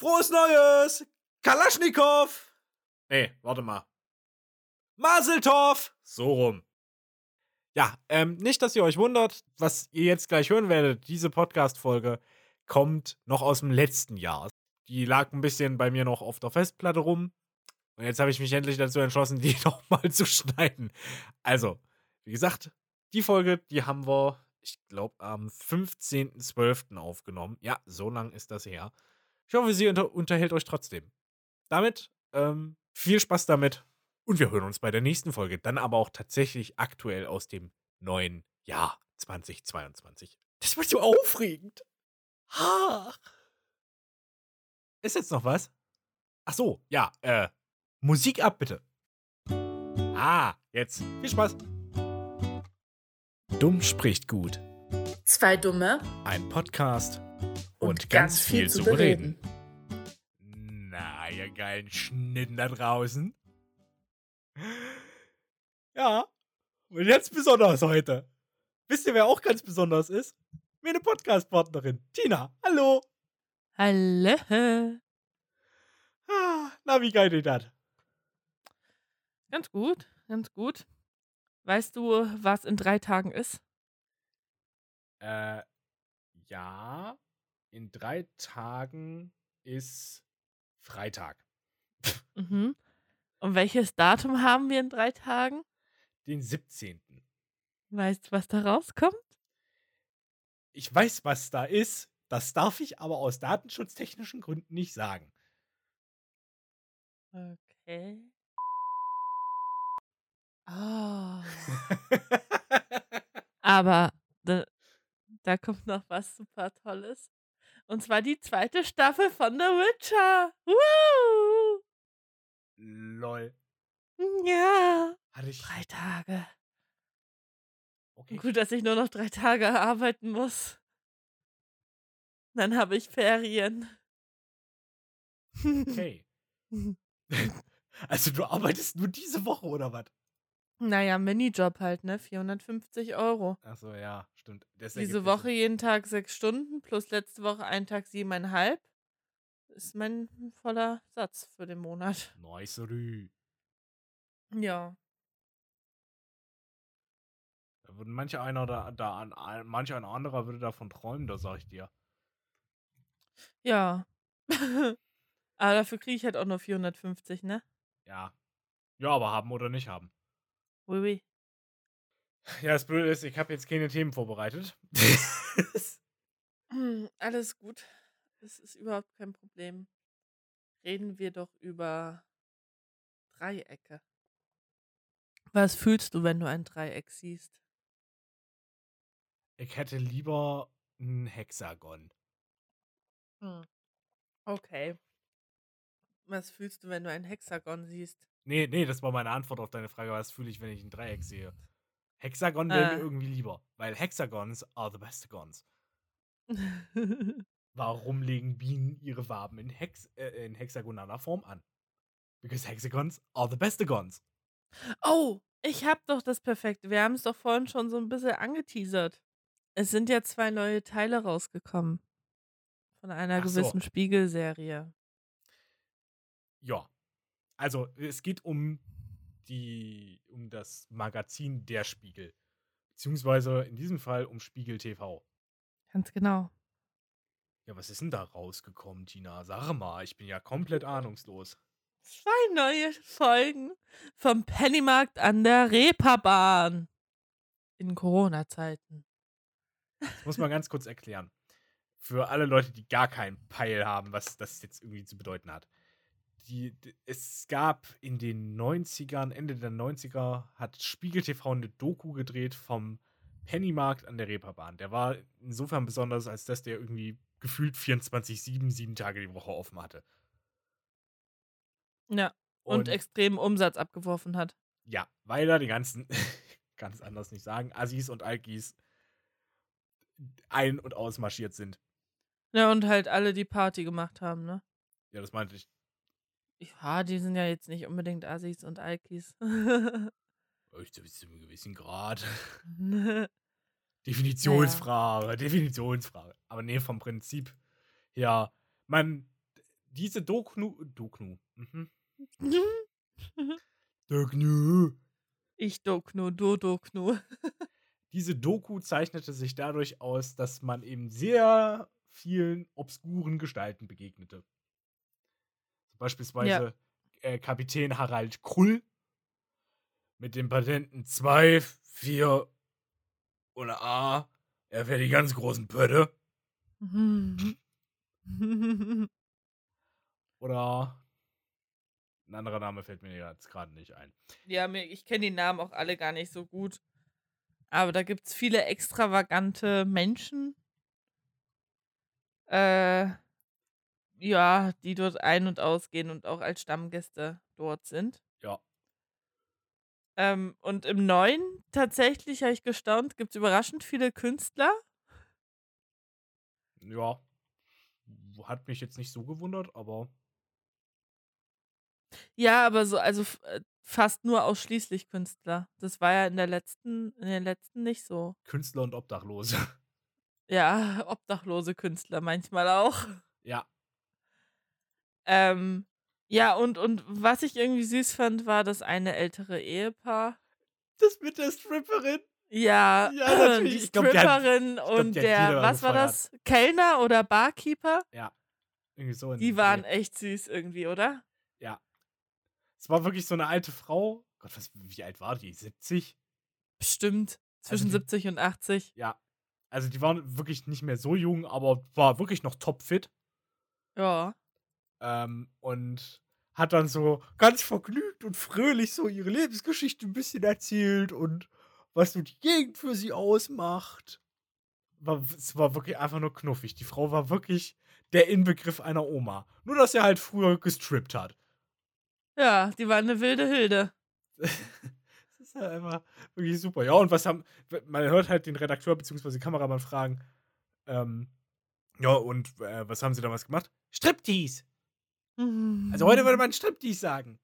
Frohes Neues! Kalaschnikow! Nee, warte mal. Maseltorf! So rum. Ja, ähm, nicht, dass ihr euch wundert, was ihr jetzt gleich hören werdet. Diese Podcast-Folge kommt noch aus dem letzten Jahr. Die lag ein bisschen bei mir noch auf der Festplatte rum. Und jetzt habe ich mich endlich dazu entschlossen, die nochmal zu schneiden. Also, wie gesagt, die Folge, die haben wir, ich glaube, am 15.12. aufgenommen. Ja, so lang ist das her. Ich hoffe, sie unter unterhält euch trotzdem. Damit, ähm, viel Spaß damit. Und wir hören uns bei der nächsten Folge. Dann aber auch tatsächlich aktuell aus dem neuen Jahr 2022. Das wird so aufregend. Ha. Ist jetzt noch was? Ach so, ja, äh, Musik ab, bitte. Ah, jetzt. Viel Spaß. Dumm spricht gut. Zwei Dumme. Ein Podcast und, Und ganz, ganz viel, viel zu zu bereden. Na, ihr geilen Schnitten da draußen. Ja, und jetzt besonders heute. Wisst ihr, wer auch ganz besonders ist? Meine Podcast-Partnerin, Tina. Hallo. Hallo. Ah, Na, wie geil ist das? Ganz gut, ganz gut. Weißt du, was in drei Tagen ist? Äh, ja, in drei Tagen ist Freitag. Mhm. Und welches Datum haben wir in drei Tagen? Den 17. Weißt du, was da rauskommt? Ich weiß, was da ist. Das darf ich aber aus datenschutztechnischen Gründen nicht sagen. Okay. Oh. Aber da, da kommt noch was super Tolles. Und zwar die zweite Staffel von The Witcher. Woo! Lol. Ja. Hatte ich. Drei Tage. Okay. Gut, dass ich nur noch drei Tage arbeiten muss. Dann habe ich Ferien. okay. Also, du arbeitest nur diese Woche oder was? naja, Minijob halt, ne? 450 Euro. Achso, ja, Das Diese Woche Sinn. jeden Tag sechs Stunden plus letzte Woche einen Tag siebeneinhalb. Ist mein voller Satz für den Monat. Nice, Rü. Ja. Da würde mancher einer da, da an, an- mancher ein anderer würde davon träumen, da sag ich dir. Ja. Aber dafür kriege ich halt auch nur 450, ne? Ja. Ja, aber haben oder nicht haben. Oui, oui. Ja, das Blöde ist, ich habe jetzt keine Themen vorbereitet. Hm, Alles gut. Das ist überhaupt kein Problem. Reden wir doch über Dreiecke. Was fühlst du, wenn du ein Dreieck siehst? ich hätte lieber ein Hexagon. Hm. Okay. Was fühlst du, wenn du ein Hexagon siehst? Nee, nee, das war meine Antwort auf deine Frage, was fühle ich, wenn ich ein Dreieck sehe. Hexagon wäre Äh. mir irgendwie lieber, weil Hexagons are the bestagons. Warum legen Bienen ihre Waben in, Hex äh, in hexagonaler Form an? Because hexagons are the bestagons. oh, ich hab doch das Perfekte. Wir haben es doch vorhin schon so ein bisschen angeteasert. Es sind ja zwei neue Teile rausgekommen. Von einer Ach so. gewissen Spiegelserie. Ja. Also, es geht um die, um das Magazin Der Spiegel. Beziehungsweise in diesem Fall um Spiegel TV. Ganz genau. Ja, was ist denn da rausgekommen, Tina? Sag mal, ich bin ja komplett ahnungslos. Zwei neue Folgen vom Pennymarkt an der Reeperbahn. In Corona-Zeiten. Ich muss mal ganz kurz erklären. Für alle Leute, die gar keinen Peil haben, was das jetzt irgendwie zu bedeuten hat. Die, es gab in den 90ern, Ende der 90er, hat Spiegel TV eine Doku gedreht vom Pennymarkt an der Reeperbahn. Der war insofern besonders, als dass der irgendwie gefühlt 24-7, sieben Tage die Woche offen hatte. Ja. Und, extremen Umsatz abgeworfen hat. Ja, weil da die ganzen, kann es anders nicht sagen, Assis und Alkis ein- und ausmarschiert sind. Ja, und halt alle, die Party gemacht haben, ne? Ja, das meinte ich. Ja, die sind ja jetzt nicht unbedingt Assis und Alkis. Ich zu zu einem gewissen Grad. Definitionsfrage, Definitionsfrage. Aber nee, vom Prinzip her, man, diese Doknu. Doknu. Mhm. Doknu. Ich Doknu, du Doknu. Diese Doku zeichnete sich dadurch aus, dass man eben sehr vielen obskuren Gestalten begegnete. Beispielsweise äh, Kapitän Harald Krull mit dem Patenten 2, 4 oder A. Er wäre die ganz großen Pötte. Oder ein anderer Name fällt mir jetzt gerade nicht ein. Ja, mir, ich kenne die Namen auch alle gar nicht so gut. Aber da gibt es viele extravagante Menschen. Äh, ja, die dort ein- und ausgehen und auch als Stammgäste dort sind. Ja. Ähm, und im Neuen, tatsächlich, habe ich gestaunt, gibt es überraschend viele Künstler. Ja. Hat mich jetzt nicht so gewundert, aber. Ja, aber so, also äh, fast nur ausschließlich Künstler. Das war ja in der letzten, in den letzten nicht so. Künstler und Obdachlose. Ja, obdachlose Künstler manchmal auch. ja. Ähm, ja, und, und was ich irgendwie süß fand, war das eine ältere Ehepaar. Das mit der Stripperin. Ja, Ja, natürlich. die Ich glaub, die hat- Stripperin glaub, und hat der, was war das? Kellner oder Barkeeper? Ja. Irgendwie so. Die waren Dreh. echt süß irgendwie, oder? Ja. Es war wirklich so eine alte Frau. Gott, was, wie alt war die? 70? Bestimmt. Zwischen die- 70 und 80. Ja. Also die waren wirklich nicht mehr so jung, aber war wirklich noch topfit. Ja. Ähm, und hat dann so ganz vergnügt und fröhlich so ihre Lebensgeschichte ein bisschen erzählt und was so die Gegend für sie ausmacht. War, es war wirklich einfach nur knuffig. Die Frau war wirklich der Inbegriff einer Oma. Nur, dass er halt früher gestrippt hat. Ja, die war eine wilde Hilde. Das ist halt einfach wirklich super. Ja, und was haben. Man hört halt den Redakteur bzw. Kameramann fragen. Ähm, ja, und äh, was haben sie damals gemacht? Striptease. Also heute würde man Striptease sagen.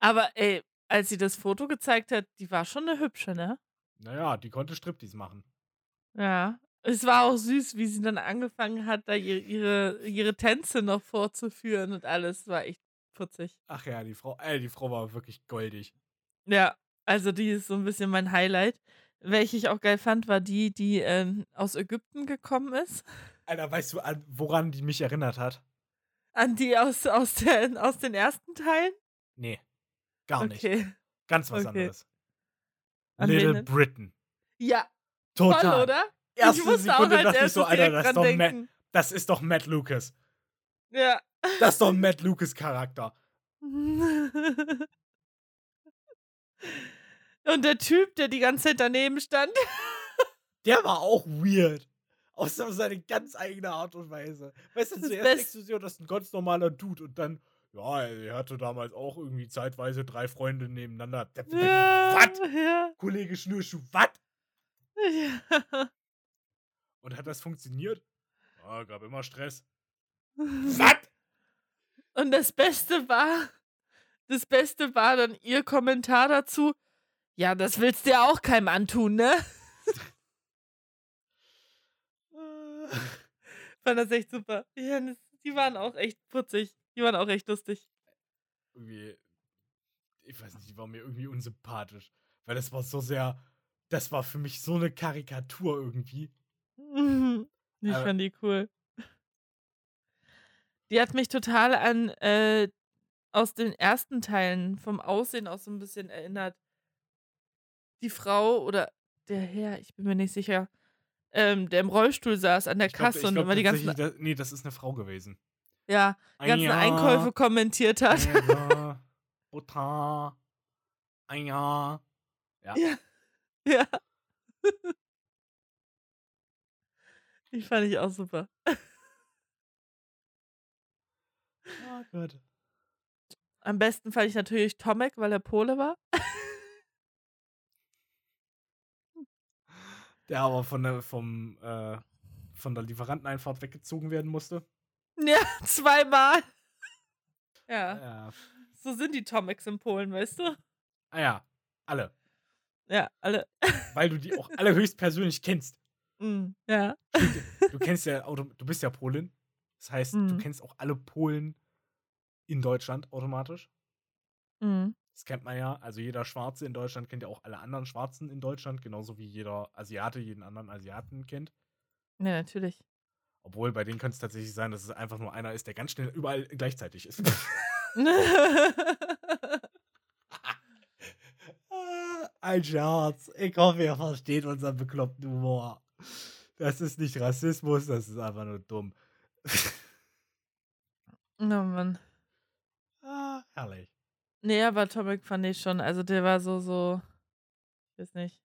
Aber ey, als sie das Foto gezeigt hat, die war schon eine hübsche, ne? Naja, die konnte Striptease machen. Ja. Es war auch süß, wie sie dann angefangen hat, da ihre, ihre, ihre Tänze noch vorzuführen und alles. War echt putzig. Ach ja, die Frau, ey, die Frau war wirklich goldig. Ja, also die ist so ein bisschen mein Highlight. Welche ich auch geil fand, war die, die ähm, aus Ägypten gekommen ist. Alter, weißt du, an, woran die mich erinnert hat? An die aus, aus, der, aus den ersten Teilen? Nee, gar nicht. Okay. Ganz was Okay. anderes. An wen Little denn? Britain. Ja, Total. voll, oder? Erste ich musste Sekunde auch ich erstes so, Alter, das ist, doch Matt, das ist doch Matt Lucas. Ja. Das ist doch ein Matt Lucas Charakter. Und der Typ, der die ganze Zeit daneben stand. Der war auch weird. Auf so seine ganz eigene Art und Weise. Weißt du, Das zuerst denkst du dir, das ist ein ganz normaler Dude und dann, ja, er hatte damals auch irgendwie zeitweise drei Freunde nebeneinander. Der- Ja, Was? ja. Kollege Schnürschuh, was? ja. Und hat das funktioniert? Ja, gab immer Stress. Und Was? das Beste war, das Beste war dann ihr Kommentar dazu. Ja, das willst du ja auch keinem antun, ne? Fand das echt super. Ja, das, die waren auch echt putzig. Die waren auch echt lustig. irgendwie, ich weiß nicht, die war mir irgendwie unsympathisch. Weil das war so sehr, das war für mich so eine Karikatur irgendwie. Ich Aber- fand die cool. Die hat mich total an äh, aus den ersten Teilen vom Aussehen auch so ein bisschen erinnert. Die Frau oder der Herr, ich bin mir nicht sicher, ähm, der im Rollstuhl saß an der Ich glaub, Kasse ich und glaub immer die ganzen, da- nee, das ist eine Frau gewesen. ja, die ganzen Ja, Einkäufe kommentiert hat. Butter, Eier. Ja. Ja. Ja. Die fand ich auch super. Oh Gott. Am besten fand ich natürlich Tomek, weil er Pole war. Der aber von der, vom, äh, von der Lieferanteneinfahrt weggezogen werden musste. Ja, zweimal. Ja, Ja. so sind die Tomeks in Polen, weißt du? Ah ja, alle. Ja, alle. Weil du die auch alle höchstpersönlich kennst. Mm, ja. Du kennst ja, du bist ja Polin. Das heißt, du Mhm. kennst auch alle Polen in Deutschland automatisch. Mhm. Das kennt man ja. Also jeder Schwarze in Deutschland kennt ja auch alle anderen Schwarzen in Deutschland, genauso wie jeder Asiate jeden anderen Asiaten kennt. Ja, natürlich. Obwohl bei denen könnte es tatsächlich sein, dass es einfach nur einer ist, der ganz schnell überall gleichzeitig ist. Ein Scherz. Ich hoffe, ihr versteht unseren bekloppten Humor. Das ist nicht Rassismus, das ist einfach nur dumm. oh Mann. ah, herrlich. Nee, aber Atomic fand ich schon, also der war so, so, ich weiß nicht,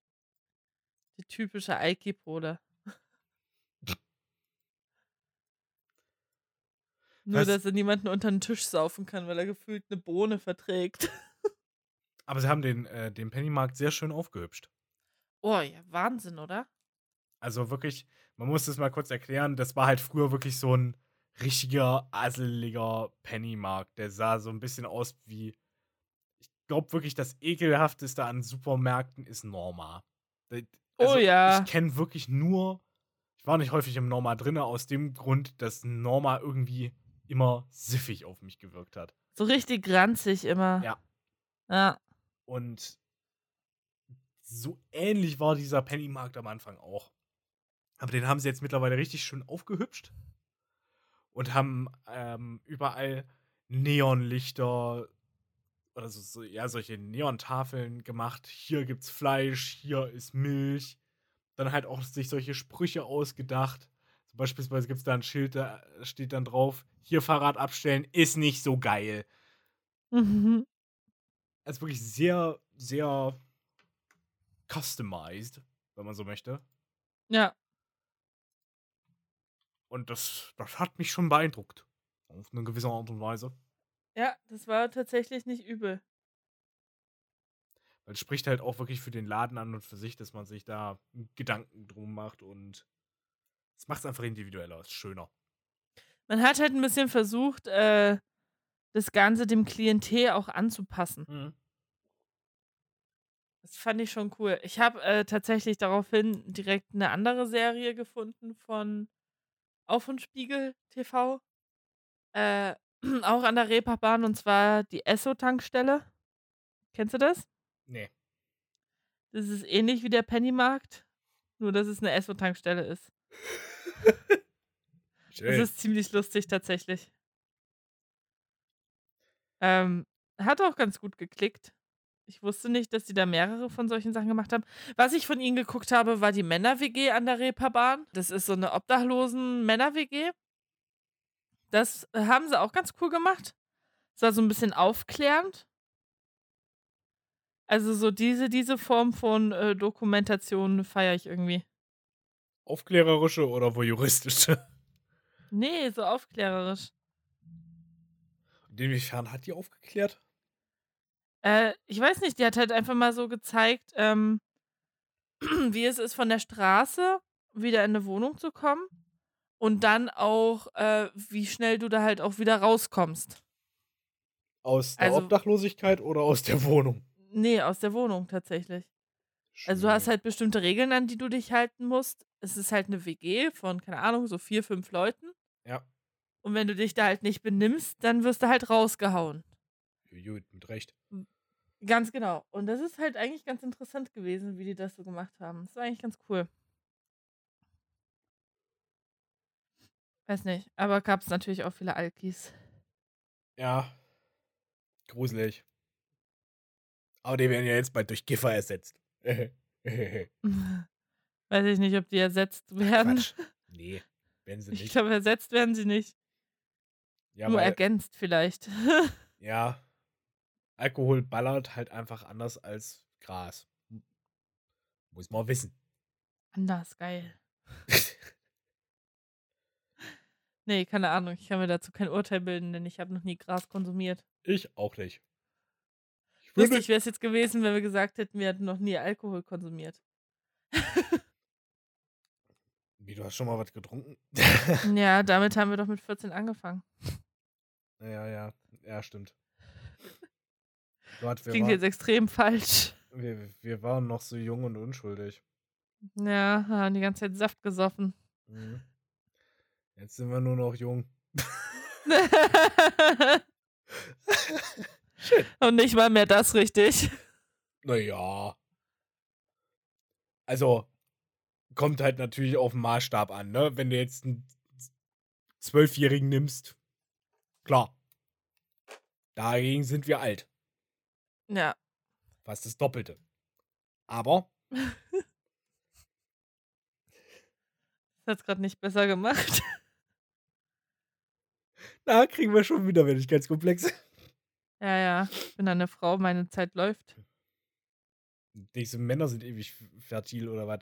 der typische Aiki-Bruder. Nur, dass er niemanden unter den Tisch saufen kann, weil er gefühlt eine Bohne verträgt. Aber sie haben den, äh, den Pennymarkt sehr schön aufgehübscht. Oh ja, Wahnsinn, oder? Also wirklich, man muss das mal kurz erklären, das war halt früher wirklich so ein richtiger, asseliger Pennymarkt. Der sah so ein bisschen aus wie. Ich glaube wirklich, das ekelhafteste an Supermärkten ist Norma. Da- Oh ja. Ich kenne wirklich nur. Ich war nicht häufig im Norma drin, aus dem Grund, dass Norma irgendwie immer siffig auf mich gewirkt hat. So richtig ranzig immer. Ja. Ja. Und so ähnlich war dieser Pennymarkt am Anfang auch. Aber den haben sie jetzt mittlerweile richtig schön aufgehübscht und haben ähm, überall Neonlichter oder so, ja, solche Neontafeln gemacht. Hier gibt's Fleisch, hier ist Milch. Dann halt auch sich solche Sprüche ausgedacht. So beispielsweise gibt es da ein Schild, da steht dann drauf: Hier Fahrrad abstellen ist nicht so geil. Mhm. Also wirklich sehr, sehr customized, wenn man so möchte. Ja. Und das, das hat mich schon beeindruckt. Auf eine gewisse Art und Weise. Ja, das war tatsächlich nicht übel. Weil es spricht halt auch wirklich für den Laden an und für sich, dass man sich da Gedanken drum macht und es macht es einfach individueller, ist schöner. Man hat halt ein bisschen versucht, äh, das Ganze dem Klientel auch anzupassen. Mhm. Das fand ich schon cool. Ich habe äh, tatsächlich daraufhin direkt eine andere Serie gefunden von auch von Spiegel TV. Äh, auch an der Reeperbahn und zwar die Esso-Tankstelle. Kennst du das? Nee. Das ist ähnlich wie der Pennymarkt, nur dass es eine Esso-Tankstelle ist. Das Schön. ist ziemlich lustig tatsächlich. Ähm, hat auch ganz gut geklickt. Ich wusste nicht, dass sie da mehrere von solchen Sachen gemacht haben. Was ich von ihnen geguckt habe, war die Männer-WG an der Reeperbahn. Das ist so eine obdachlosen Männer-WG. Das äh, haben sie auch ganz cool gemacht. Es war so ein bisschen aufklärend. Also so diese, diese Form von äh, Dokumentation feiere ich irgendwie. Aufklärerische oder voyeuristische? Nee, so aufklärerisch. Inwiefern hat die aufgeklärt? Äh, ich weiß nicht, die hat halt einfach mal so gezeigt, ähm, wie es ist, von der Straße wieder in eine Wohnung zu kommen. Und dann auch, äh, wie schnell du da halt auch wieder rauskommst. Aus der Also- Obdachlosigkeit oder aus der Wohnung? Nee, aus der Wohnung tatsächlich. Also du hast Schön. halt bestimmte Regeln, an die du dich halten musst. Es ist halt eine WG von, keine Ahnung, so vier, fünf Leuten. Ja. Und wenn du dich da halt nicht benimmst, dann wirst du halt rausgehauen. Gut, mit Recht. Ganz genau. Und das ist halt eigentlich ganz interessant gewesen, wie die das so gemacht haben. Das war eigentlich ganz cool. Weiß nicht, aber gab es natürlich auch viele Alkis. Ja. Gruselig. Aber die werden ja jetzt bald durch Giffer ersetzt. Weiß ich nicht, ob die ersetzt werden. Quatsch. Nee, werden sie Ich nicht. glaube, ersetzt werden sie nicht. Ja, Nur ergänzt vielleicht. ja, Alkohol ballert halt einfach anders als Gras. Muss man wissen. Anders, geil. Nee, keine Ahnung. Ich kann mir dazu kein Urteil bilden, denn ich habe noch nie Gras konsumiert. Ich auch nicht. Ich Lustig wäre es jetzt gewesen, wenn wir gesagt hätten, wir hätten noch nie Alkohol konsumiert. wie, du hast schon mal was getrunken? Ja, damit haben wir doch mit 14 angefangen. ja, ja, ja, stimmt. Gott, Klingt waren, jetzt extrem falsch. wir, wir waren noch so jung und unschuldig. Ja, haben die ganze Zeit Saft gesoffen. Mhm. Jetzt sind wir nur noch jung. Und nicht mal mehr das richtig. Naja. Also, kommt halt natürlich auf den Maßstab an, ne? Wenn du jetzt einen Zwölfjährigen nimmst, klar. Dagegen sind wir alt. Ja. Fast das Doppelte. Aber. das hat's gerade nicht besser gemacht. Na, kriegen wir schon wieder, komplex. Ja, ja. Ich bin eine Frau, meine Zeit läuft. Diese Männer sind ewig fertil oder was?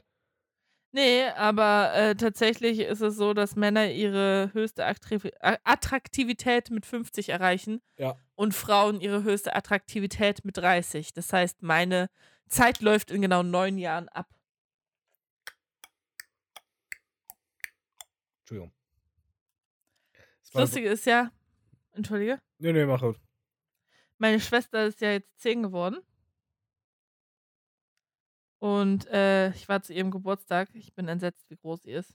Nee, aber äh, tatsächlich ist es so, dass Männer ihre höchste Attraktivität mit 50 erreichen Ja. und Frauen ihre höchste Attraktivität mit 30. Das heißt, meine Zeit läuft in genau neun Jahren ab. Entschuldigung. Das Lustige ist ja, entschuldige, Nee, nee, mach halt. meine Schwester ist ja jetzt zehn geworden. Und äh, ich war zu ihrem Geburtstag. Ich bin entsetzt, wie groß sie ist.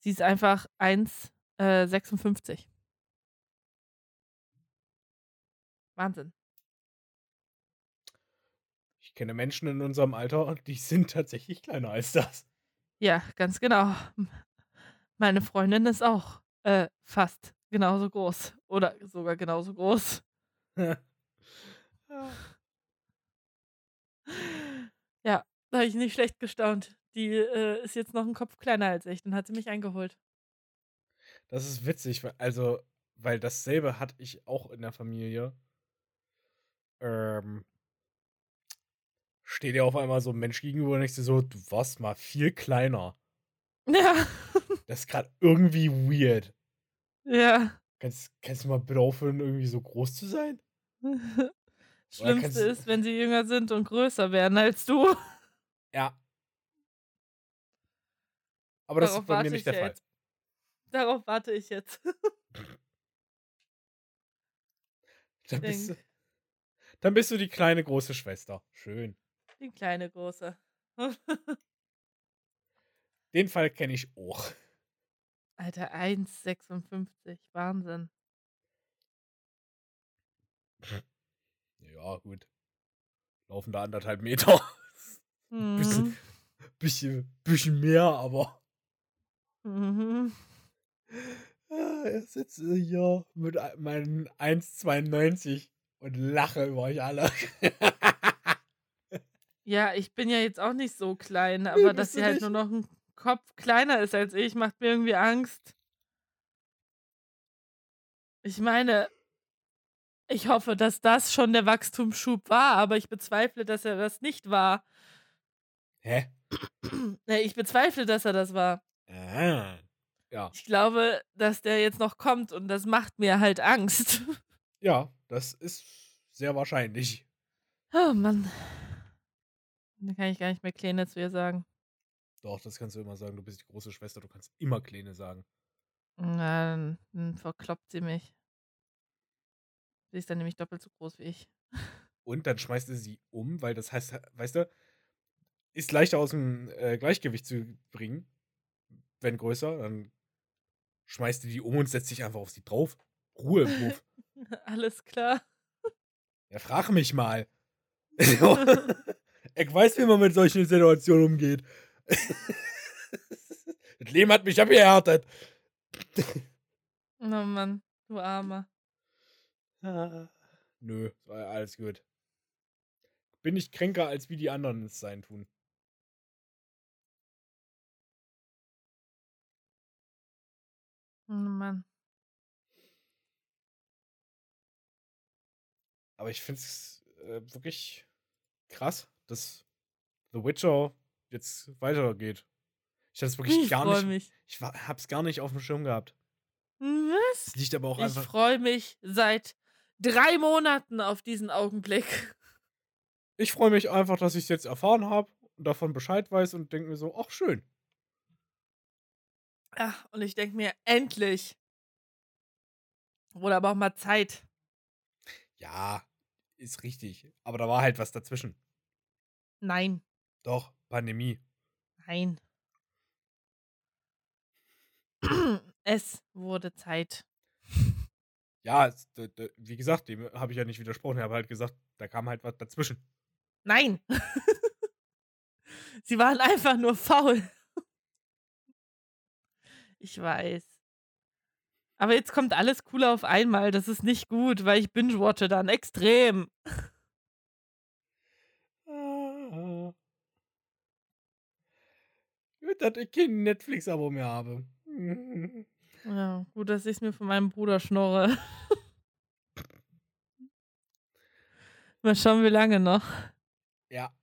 Sie ist einfach 1,56. Äh, Wahnsinn. Ich kenne Menschen in unserem Alter, die sind tatsächlich kleiner als das. Ja, ganz genau. Meine Freundin ist auch äh, fast genauso groß. Oder sogar genauso groß. Ja, da habe ich nicht schlecht gestaunt. Die äh, ist jetzt noch ein Kopf kleiner als ich. Dann hat sie mich eingeholt. Das ist witzig, also, weil dasselbe hatte ich auch in der Familie. Ähm, steht dir auf einmal so ein Mensch gegenüber und ich so, du warst mal viel kleiner. Ja. Das ist gerade irgendwie weird. Ja. Kannst, kannst du mal bitte aufhören, irgendwie so groß zu sein? Schlimmste ist, wenn sie jünger sind und größer werden als du. Ja. Aber das Darauf ist bei mir nicht ich der ja Fall. jetzt. Darauf warte ich jetzt. Dann bist, du, dann bist du die kleine große Schwester. Schön. die kleine große. Den Fall kenne ich auch. Alter, 1,56. Wahnsinn. Ja, gut. Laufen da anderthalb Meter. bisschen, Mhm. bisschen, bisschen mehr, aber. Mhm. Ah, Ich sitze hier mit meinen 1,92 und lache über euch alle. Ja, ich bin ja jetzt auch nicht so klein, Nee, aber dass bist sie halt nicht. nur noch ein Kopf kleiner ist als ich, macht mir irgendwie Angst. Ich meine, ich hoffe, dass das schon der Wachstumsschub war, aber ich bezweifle, dass er das nicht war. Hä? Nee, ich bezweifle, dass er das war. Ah. Ja. Ich glaube, dass der jetzt noch kommt und das macht mir halt Angst. Ja, das ist sehr wahrscheinlich. Oh Mann. Dann kann ich gar nicht mehr Kleine zu ihr sagen. Doch, das kannst du immer sagen. Du bist die große Schwester, du kannst immer Kleine sagen. Na, Dann, dann verkloppt sie mich. Sie ist dann nämlich doppelt so groß wie ich. Und dann schmeißt du sie um, weil das heißt, weißt du, ist leichter aus dem äh, Gleichgewicht zu bringen, wenn größer, dann schmeißt du die um und setzt dich einfach auf sie drauf. Ruhe im Hof. Alles klar. Ja, frag mich mal. ich weiß, wie man mit solchen Situationen umgeht. Das Leben hat mich abgehärtet. Oh Mann, du Armer. Nö, war ja alles gut. Bin ich kränker, als wie die anderen es sein tun. Oh Mann. Aber ich finde es äh, wirklich krass, dass The Witcher jetzt weitergeht. Ich hatte es wirklich Ich gar nicht. mich. Ich war, hab's gar nicht auf dem Schirm gehabt. Was? Das liegt aber auch Ich einfach. freue mich seit drei Monaten auf diesen Augenblick. Ich freue mich einfach, dass ich es jetzt erfahren habe und davon Bescheid weiß und denke mir so, ach schön. Ja, und ich denke mir, endlich. Wurde aber auch mal Zeit. Ja, ist richtig. Aber da war halt was dazwischen. Nein, Doch, Pandemie. nein. Es wurde Zeit. Ja, es, wie gesagt, dem habe ich ja nicht widersprochen. Ich habe halt gesagt, da kam halt was dazwischen. Nein. Sie waren einfach nur faul. Ich weiß. Aber jetzt kommt alles cool auf einmal. Das ist nicht gut, weil ich binge-watche dann extrem. Ah. Gut, dass ich kein Netflix-Abo mehr habe. Ja, gut, dass ich es mir von meinem Bruder schnorre. Mal schauen, wie lange noch. Ja.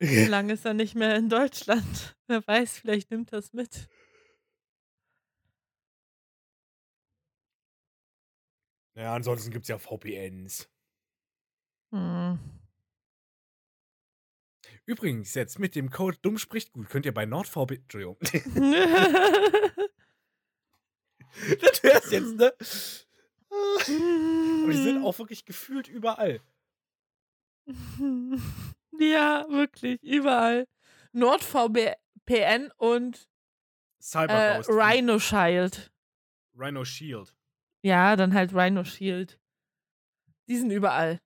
Wie lange ist er nicht mehr in Deutschland? Wer weiß, vielleicht nimmt er es mit. Ja, ansonsten gibt es ja VPNs. Hm. Übrigens, jetzt mit dem Code Dumm spricht gut, könnt ihr bei NordVPN. Entschuldigung. das hörst jetzt, ne? Aber die sind auch wirklich gefühlt überall. Ja, wirklich, überall. NordVPN und äh. Rhino Shield. Rhino Shield. Ja, dann halt Rhino Shield. Die sind überall.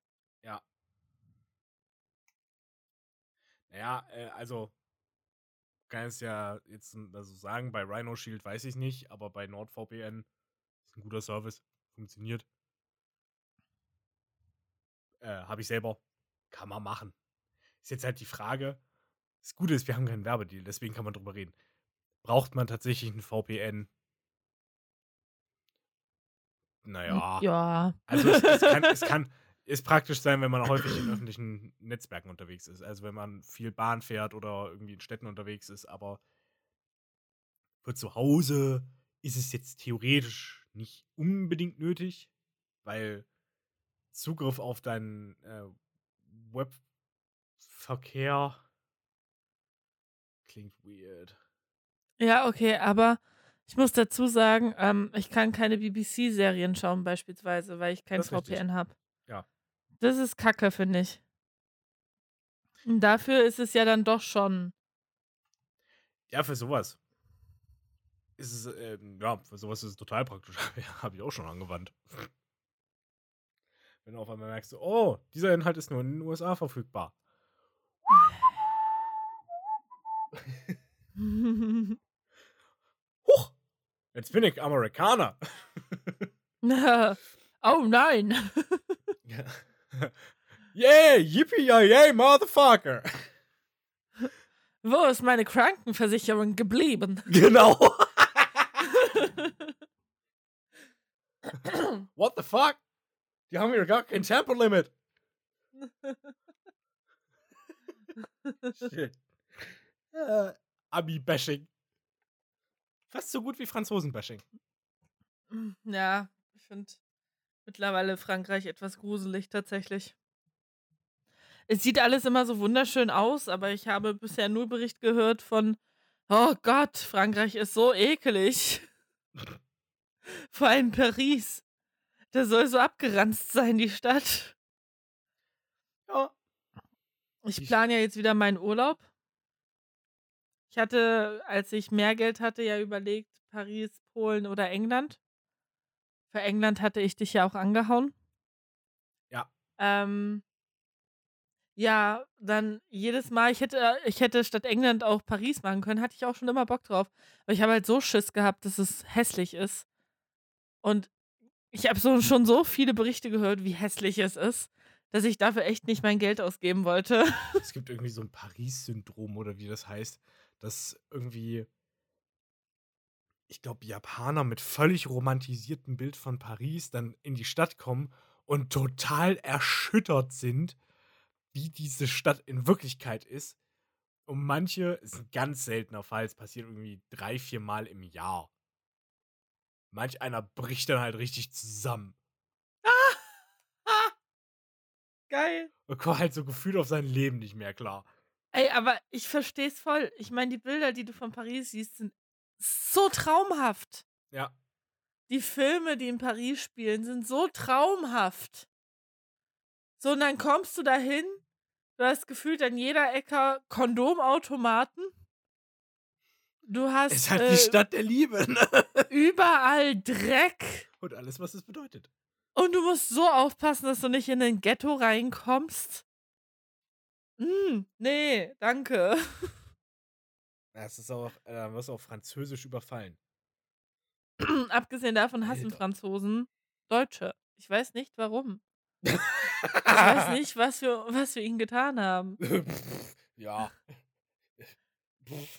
Naja, äh, also kann es ja jetzt also sagen, bei Rhino Shield weiß ich nicht, aber bei NordVPN ist ein guter Service, funktioniert. Äh, Habe ich selber. Kann man machen. Ist jetzt halt die Frage. Das Gute ist, wir haben keinen Werbedeal, deswegen kann man drüber reden. Braucht man tatsächlich ein VPN? Naja. Ja. Also es, es, kann, es kann ist praktisch sein, wenn man häufig in öffentlichen Netzwerken unterwegs ist. Also wenn man viel Bahn fährt oder irgendwie in Städten unterwegs ist, aber für zu Hause ist es jetzt theoretisch nicht unbedingt nötig, weil Zugriff auf deinen äh, Webverkehr klingt weird. Ja, okay, aber ich muss dazu sagen, ähm, ich kann keine BBC-Serien schauen, beispielsweise, weil ich kein. VPN habe. Ja. Das ist kacke, finde ich. Und dafür ist es ja dann doch schon. Ja, für sowas. Ist es, ähm, ja, für sowas ist es total praktisch. Habe ich auch schon angewandt. Wenn du auf einmal merkst, oh, dieser Inhalt ist nur in den USA verfügbar. Huch! Jetzt bin ich Amerikaner. oh nein. Yeah, yippee, yay, motherfucker. Wo ist meine Krankenversicherung geblieben? Genau. What the fuck? Die haben hier gar kein Tempolimit. Shit. Äh, Abi-Bashing. Fast so gut wie Franzosen-Bashing. ja, ich finde mittlerweile Frankreich etwas gruselig tatsächlich. Es sieht alles immer so wunderschön aus, aber ich habe bisher nur Bericht gehört von, oh Gott, Frankreich ist so ekelig. Vor allem Paris. Da soll so abgeranzt sein, die Stadt. Ja. Ich Ich- plane ja jetzt wieder meinen Urlaub. Ich hatte, als ich mehr Geld hatte, ja überlegt, Paris, Polen oder England. Für England hatte ich dich ja auch angehauen. Ja. Ähm, ja, dann jedes Mal, ich hätte, ich hätte statt England auch Paris machen können, hatte ich auch schon immer Bock drauf. Aber ich habe halt so Schiss gehabt, dass es hässlich ist. Und ich habe so, schon so viele Berichte gehört, wie hässlich es ist, dass ich dafür echt nicht mein Geld ausgeben wollte. Es gibt irgendwie so ein Paris-Syndrom oder wie das heißt, dass irgendwie, ich glaube, Japaner mit völlig romantisiertem Bild von Paris dann in die Stadt kommen und total erschüttert sind, wie diese Stadt in Wirklichkeit ist. Und manche, ist ein ganz seltener Fall, es passiert irgendwie drei, vier Mal im Jahr. Manch einer bricht dann halt richtig zusammen Geil. und kommt halt so gefühlt auf sein Leben nicht mehr klar. Ey, aber ich versteh's voll. Ich meine, die Bilder, die du von Paris siehst, sind so traumhaft. Ja. Die Filme, die in Paris spielen, sind so traumhaft. So, und dann kommst du dahin, du hast gefühlt an jeder Ecke Kondomautomaten. du hast Ist halt äh, die Stadt der Liebe. Ne? überall Dreck. Und alles, was es bedeutet. Und du musst so aufpassen, dass du nicht in ein Ghetto reinkommst. Hm, nee, danke. Ja, es ist auch, äh, wirst auch französisch überfallen. Abgesehen davon hassen Alter. Franzosen Deutsche. Ich weiß nicht warum. Ich weiß nicht, was wir, was wir ihnen getan haben. ja.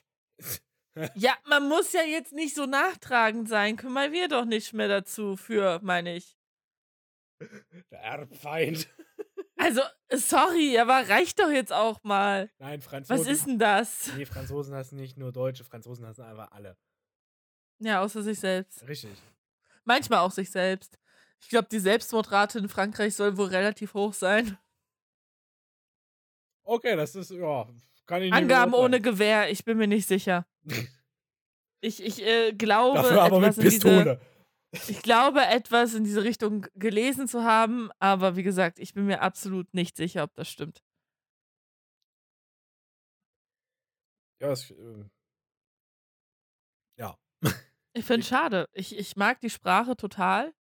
Ja, man muss ja jetzt nicht so nachtragend sein. Kümmern wir doch nicht mehr dazu für, meine ich. Der Erbfeind. Also, sorry, aber reicht doch jetzt auch mal. Nein, Franzosen. Was ist denn das? Nee, Franzosen hassen nicht nur Deutsche, Franzosen hassen einfach alle. Ja, außer sich selbst. Richtig. Manchmal auch sich selbst. Ich glaube, die Selbstmordrate in Frankreich soll wohl relativ hoch sein. Okay, das ist, ja, kann ich nicht Angaben ohne. Gewehr, ich bin mir nicht sicher. Ich, ich äh, glaube, Dafür aber mit in diese, Pistole. Ich glaube, etwas in diese Richtung gelesen zu haben, aber wie gesagt, ich bin mir absolut nicht sicher, ob das stimmt. Ja, es, ähm, ja. Ich finde es schade. Ich, ich mag die Sprache total.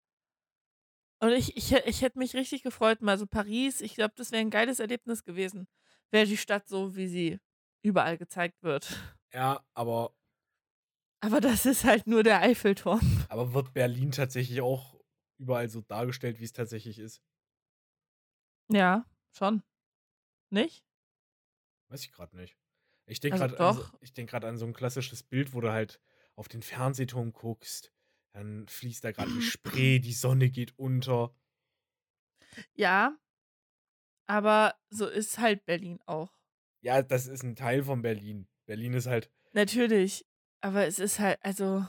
Und ich, ich, ich hätte mich richtig gefreut, mal so Paris, ich glaube, das wäre ein geiles Erlebnis gewesen. Wäre die Stadt so, wie sie überall gezeigt wird. Ja, aber, Aber das ist halt nur der Eiffelturm. aber wird Berlin tatsächlich auch überall so dargestellt, wie es tatsächlich ist? Ja, schon. Nicht? Weiß ich gerade nicht. Ich denke Also gerade an, ich denk an so ein klassisches Bild, wo du halt auf den Fernsehturm guckst. Dann fließt da gerade die Spree, die Sonne geht unter. Ja. Aber so ist halt Berlin auch. Ja, das ist ein Teil von Berlin. Berlin ist halt. Natürlich. Aber es ist halt, also.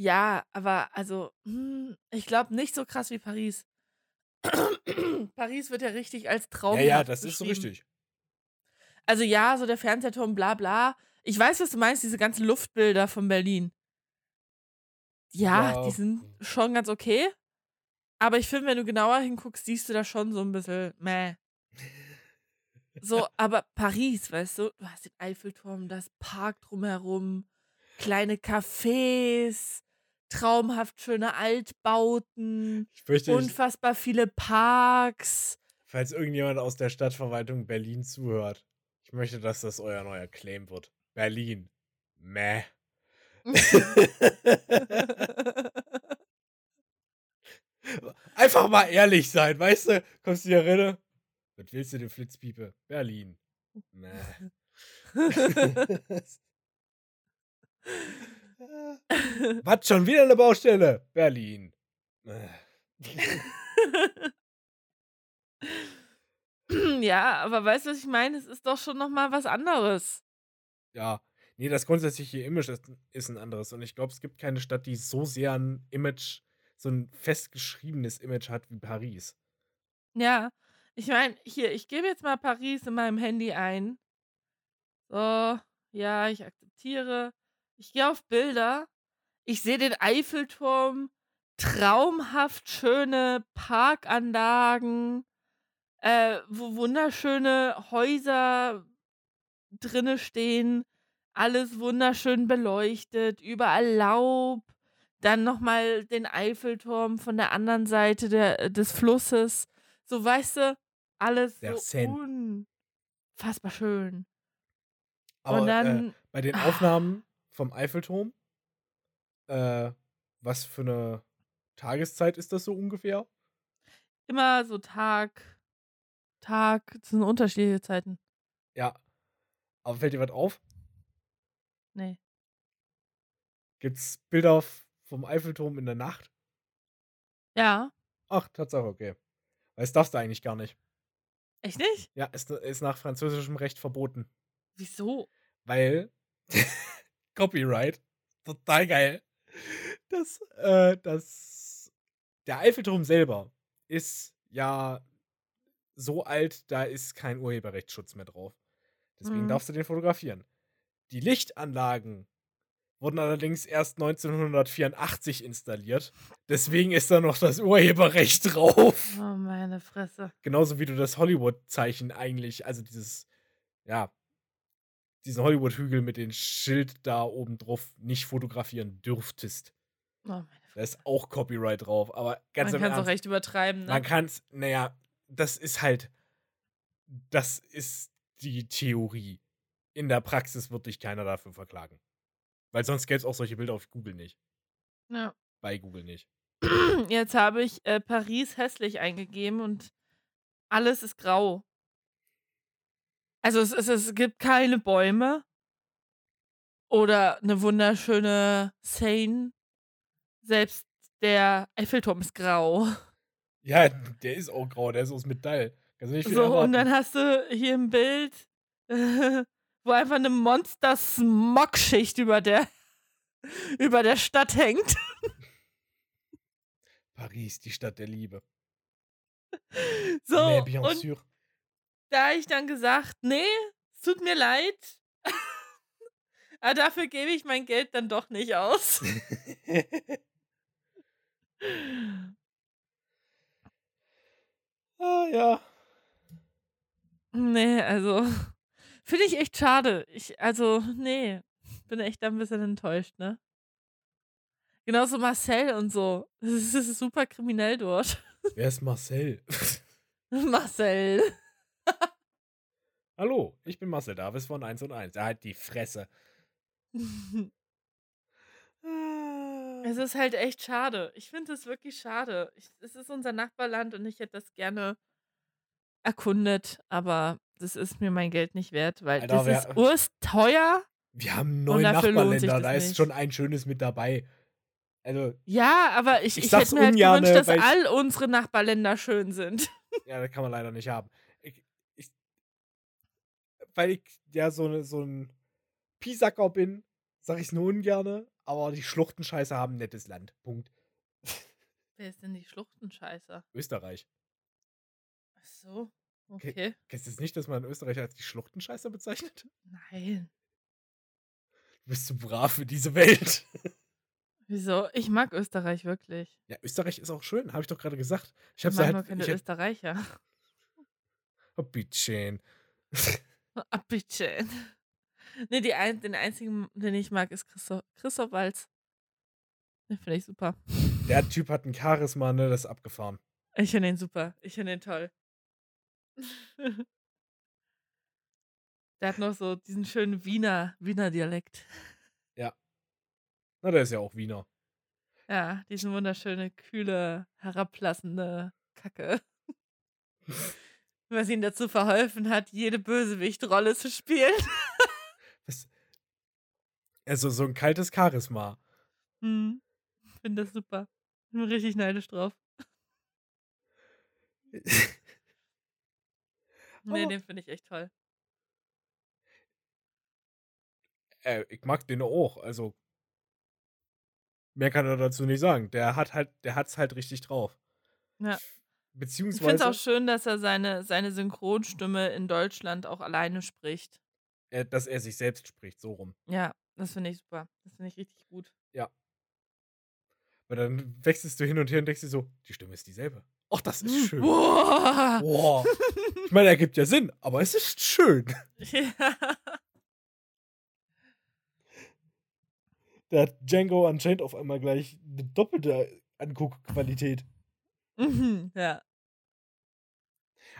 Ja, aber also, hm, ich glaube nicht so krass wie Paris. Paris wird ja richtig als Traum. Ja, ja, das ist so richtig. Also ja, so der Fernsehturm, bla bla. Ich weiß, was du meinst, diese ganzen Luftbilder von Berlin. Ja, Ja. die sind schon ganz okay. Aber ich finde, wenn du genauer hinguckst, siehst du da schon so ein bisschen meh. So, aber Paris, weißt du, du hast den Eiffelturm, das Park drumherum, kleine Cafés, traumhaft schöne Altbauten, fürchte, unfassbar viele Parks. falls irgendjemand aus der Stadtverwaltung Berlin zuhört, ich möchte, dass das euer neuer Claim wird. Berlin. Meh. Einfach mal ehrlich sein, weißt du? Kommst du hier rein? Was willst du denn, Flitzpiepe? Berlin. Meh. Was, schon wieder eine Baustelle? Berlin. Ja, aber weißt du, was ich meine? Es ist doch schon noch mal was anderes. Ja, nee, das grundsätzliche Image ist, ist ein anderes. Und ich glaube, es gibt keine Stadt, die so sehr ein Image, so ein festgeschriebenes Image hat wie Paris. Ja, ich meine, hier, ich gebe jetzt mal Paris in meinem Handy ein. So, ja, ich akzeptiere. Ich gehe auf Bilder. Ich sehe den Eiffelturm, traumhaft schöne Parkanlagen, äh, wo wunderschöne Häuser drinne stehen, alles wunderschön beleuchtet, überall Laub, dann nochmal den Eiffelturm von der anderen Seite der, des Flusses. So, weißt du, alles Der so Seine. unfassbar schön. Aber Und äh, dann, bei den ah. Aufnahmen vom Eiffelturm, äh, was für eine Tageszeit ist das so ungefähr? immer so Tag, Tag, das sind unterschiedliche Zeiten. Ja. Aber fällt dir was auf? Nee. Gibt's Bilder vom Eiffelturm in der Nacht? Ja, Ach, Tatsache, okay. Weil das darfst du eigentlich gar nicht. Echt nicht? Ja, ist, ist nach französischem Recht verboten. Wieso? Weil Copyright, total geil. Das, äh, das, der Eiffelturm selber ist ja so alt, da ist kein Urheberrechtsschutz mehr drauf. Deswegen Mhm. darfst du den fotografieren. Die Lichtanlagen wurden allerdings erst 1984 installiert. Deswegen ist da noch das Urheberrecht drauf. Oh, meine Fresse. Genauso wie du das Hollywood-Zeichen eigentlich, also dieses, ja, diesen Hollywood-Hügel mit dem Schild da oben drauf nicht fotografieren dürftest. Oh, meine Da ist auch Copyright drauf. Aber ganz Man kann es auch recht übertreiben, ne? man kann es, naja, das ist halt, das ist die Theorie. In der Praxis wird dich keiner dafür verklagen. Weil sonst gäbe es auch solche Bilder auf Google nicht. Ja. Bei Google nicht. Jetzt habe ich äh, Paris hässlich eingegeben und alles ist grau. Also es, es, es gibt keine Bäume oder eine wunderschöne Seine. Selbst der Eiffelturm ist grau. Ja, der ist auch grau, der ist aus Metall. So, und erwarten. dann hast du hier ein Bild, wo einfach eine Monster-Smog-Schicht über der, über der Stadt hängt. Paris, die Stadt der Liebe. So, und sûr. da habe ich dann gesagt, nee, es tut mir leid. Aber dafür gebe ich mein Geld dann doch nicht aus. ah, ja. Nee, also finde ich echt schade. Ich, also, nee, bin echt ein bisschen enttäuscht, ne? Genauso Marcel und so. Es ist super kriminell dort. Wer ist Marcel? Marcel. Hallo, ich bin Marcel Davis von 1 und 1. Er hat die Fresse. Es ist halt echt schade. Ich finde es wirklich schade. Ich, es ist unser Nachbarland und ich hätte das gerne erkundet, aber das ist mir mein Geld nicht wert, weil Alter, das wer- ist ursteuer. Wir haben neun Nachbarländer, da ist nicht. schon ein schönes mit dabei. Also, Ja, aber ich, Ich ich, hätte mir halt ungerne, gewünscht, dass ich- all unsere Nachbarländer schön sind. ja, das kann man leider nicht haben. Ich, ich, weil ich ja so, ne, so ein Piesacker bin, sag ich's nur ungerne, aber die Schluchtenscheiße haben ein nettes Land. Punkt. Wer ist denn die Schluchtenscheißer? Österreich. Ach so, Okay. Kennst du es nicht, dass man Österreich als die Schluchtenscheißer bezeichnet? Nein. Du bist zu brav für diese Welt. Wieso? Ich mag Österreich wirklich. Ja, Österreich ist auch schön, habe ich doch gerade gesagt. Ich mag halt. nur keine ich hab, Österreicher. oh, bitteschön. Ah, bitte. Nee, die ein, den einzigen, den ich mag, ist Christoph, Christoph Walz. Den finde ich super. Der Typ hat ein Charisma, ne, das ist abgefahren. Ich finde ihn super. Ich finde ihn toll. Der hat noch so diesen schönen Wiener, Wiener Dialekt. Na, der ist ja auch Wiener. Ja, diesen wunderschöne, kühle, herablassende Kacke. Was ihn dazu verholfen hat, jede Bösewichtrolle zu spielen. Also so ein kaltes Charisma. Hm. Ich finde das super. Bin richtig neidisch drauf. Nee, Aber- den finde ich echt toll. äh, ich mag den auch. Also mehr kann er dazu nicht sagen. Der hat halt, der hat's halt richtig drauf. Ja. Ich finde es Beziehungsweise, auch schön, dass er seine, seine Synchronstimme in Deutschland auch alleine spricht. äh, dass er sich selbst spricht, so rum. Ja, das finde ich super. Das finde ich richtig gut. Weil dann wechselst du hin und her und denkst dir so, die Stimme ist dieselbe. Ach, das ist schön. Boah. Boah. Ich meine, er gibt ja Sinn, aber es ist schön. ja. Da hat Django anscheinend auf einmal gleich eine doppelte Anguckqualität. Mhm, ja.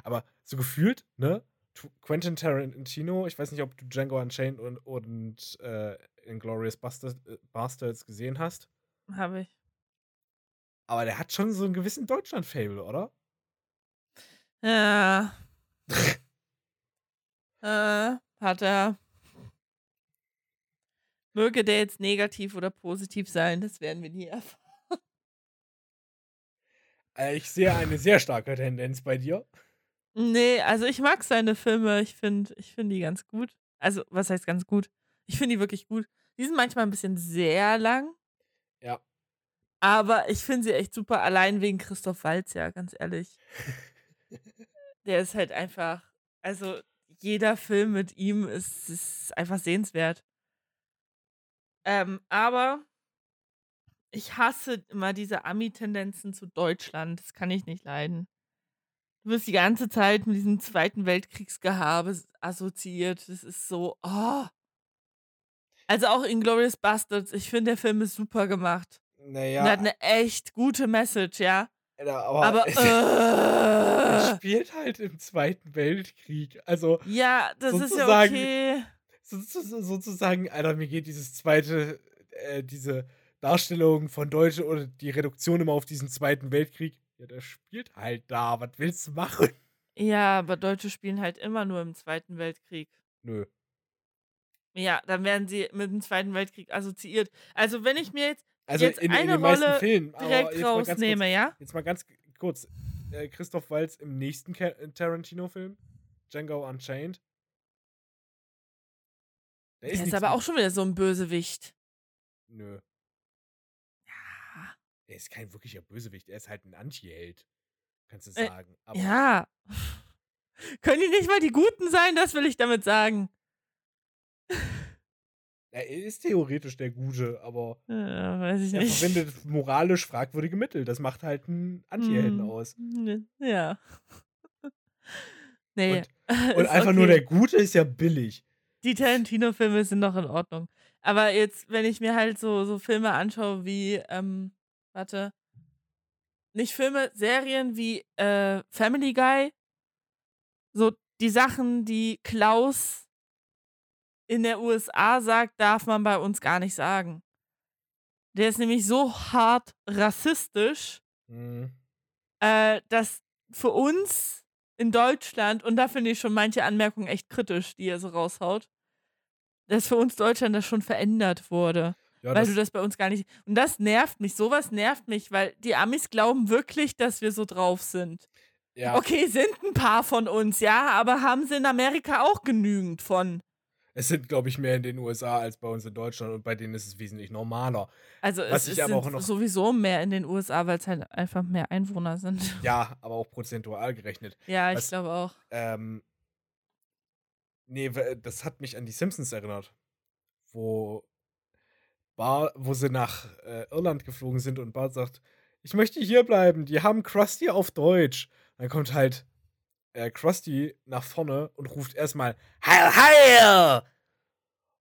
Aber so gefühlt, ne? Quentin Tarantino, ich weiß nicht, ob du Django Unchained und, und äh, Inglourious Bastards, äh, Bastards gesehen hast, Habe ich. Aber der hat schon so einen gewissen Deutschland-Fable, oder? Ja. äh, hat er. Möge der jetzt negativ oder positiv sein, das werden wir nie erfahren. Äh, ich sehe eine sehr starke Tendenz bei dir. Nee, also ich mag seine Filme. Ich finde ich find die ganz gut. Also, was heißt ganz gut? Ich finde die wirklich gut. Die sind manchmal ein bisschen sehr lang, Ja. Aber ich finde sie echt super, allein wegen Christoph Waltz, ja, ganz ehrlich. Der ist halt einfach, also jeder Film mit ihm ist, ist einfach sehenswert. Ähm, aber ich hasse immer diese Ami-Tendenzen zu Deutschland. Das kann ich nicht leiden. Du wirst die ganze Zeit mit diesem Zweiten Weltkriegsgehabe assoziiert. Das ist so, oh, Also auch Inglourious Bastards. Ich finde, der Film ist super gemacht. Naja. Und hat eine echt gute Message, ja. aber, Aber, er äh, spielt halt im Zweiten Weltkrieg. Also ja, das ist ja sozusagen- okay. so, so, so, sozusagen, Alter, mir geht dieses zweite, äh, diese Darstellung von Deutschen oder die Reduktion immer auf diesen Zweiten Weltkrieg. Ja, der spielt halt da. Was willst du machen? Ja, aber Deutsche spielen halt immer nur im Zweiten Weltkrieg. Nö. Ja, dann werden sie mit dem Zweiten Weltkrieg assoziiert. Also, wenn ich mir jetzt Also Jetzt in, in eine den meisten Rolle Filmen. aber direkt jetzt rausnehme, kurz, ja? Jetzt mal ganz kurz. Äh, Christoph Waltz im nächsten Ca- Tarantino-Film, Django Unchained. Der Der ist aber auch schon wieder so ein Bösewicht. Nö. Ja. Er ist kein wirklicher Bösewicht. Er ist halt ein Anti-Held. Kannst du Äh, sagen. Aber Ja. Können die nicht mal die Guten sein? Das will ich damit sagen. Er ist theoretisch der Gute, aber Äh, weiß ich er nicht. verwendet moralisch fragwürdige Mittel. Das macht halt einen Anti-Helden Hm. aus. Ja. nee. Und ist einfach nur okay. der Gute ist ja billig. Die Tarantino-Filme sind noch in Ordnung. Aber jetzt, wenn ich mir halt so, so Filme anschaue wie, ähm, warte, nicht Filme, Serien wie äh, Family Guy, so die Sachen, die Klaus in der USA sagt, darf man bei uns gar nicht sagen. Der ist nämlich so hart rassistisch, Hm. äh, dass für uns in Deutschland, und da finde ich schon manche Anmerkungen echt kritisch, die er so raushaut, dass für uns Deutschland das schon verändert wurde. Ja, weil das, du das bei uns gar nicht. Und das nervt mich, sowas nervt mich, weil die Amis glauben wirklich, dass wir so drauf sind. ja, Okay, sind ein paar von uns, ja, aber haben sie in Amerika auch genügend von. Es sind, glaube ich, mehr in den USA als bei uns in Deutschland und bei denen ist es wesentlich normaler. Also es, ich es aber sind auch noch- sowieso mehr in den USA, weil es halt einfach mehr Einwohner sind. Ja, aber auch prozentual gerechnet. Ja, ich Was- glaube auch. Ähm, nee, das hat mich an die Simpsons erinnert. Wo, Bar, wo sie nach äh, Irland geflogen sind und Bart sagt, ich möchte hier bleiben, die haben Krusty auf Deutsch. Dann kommt halt äh, Krusty nach vorne und ruft erstmal Heil, Heil!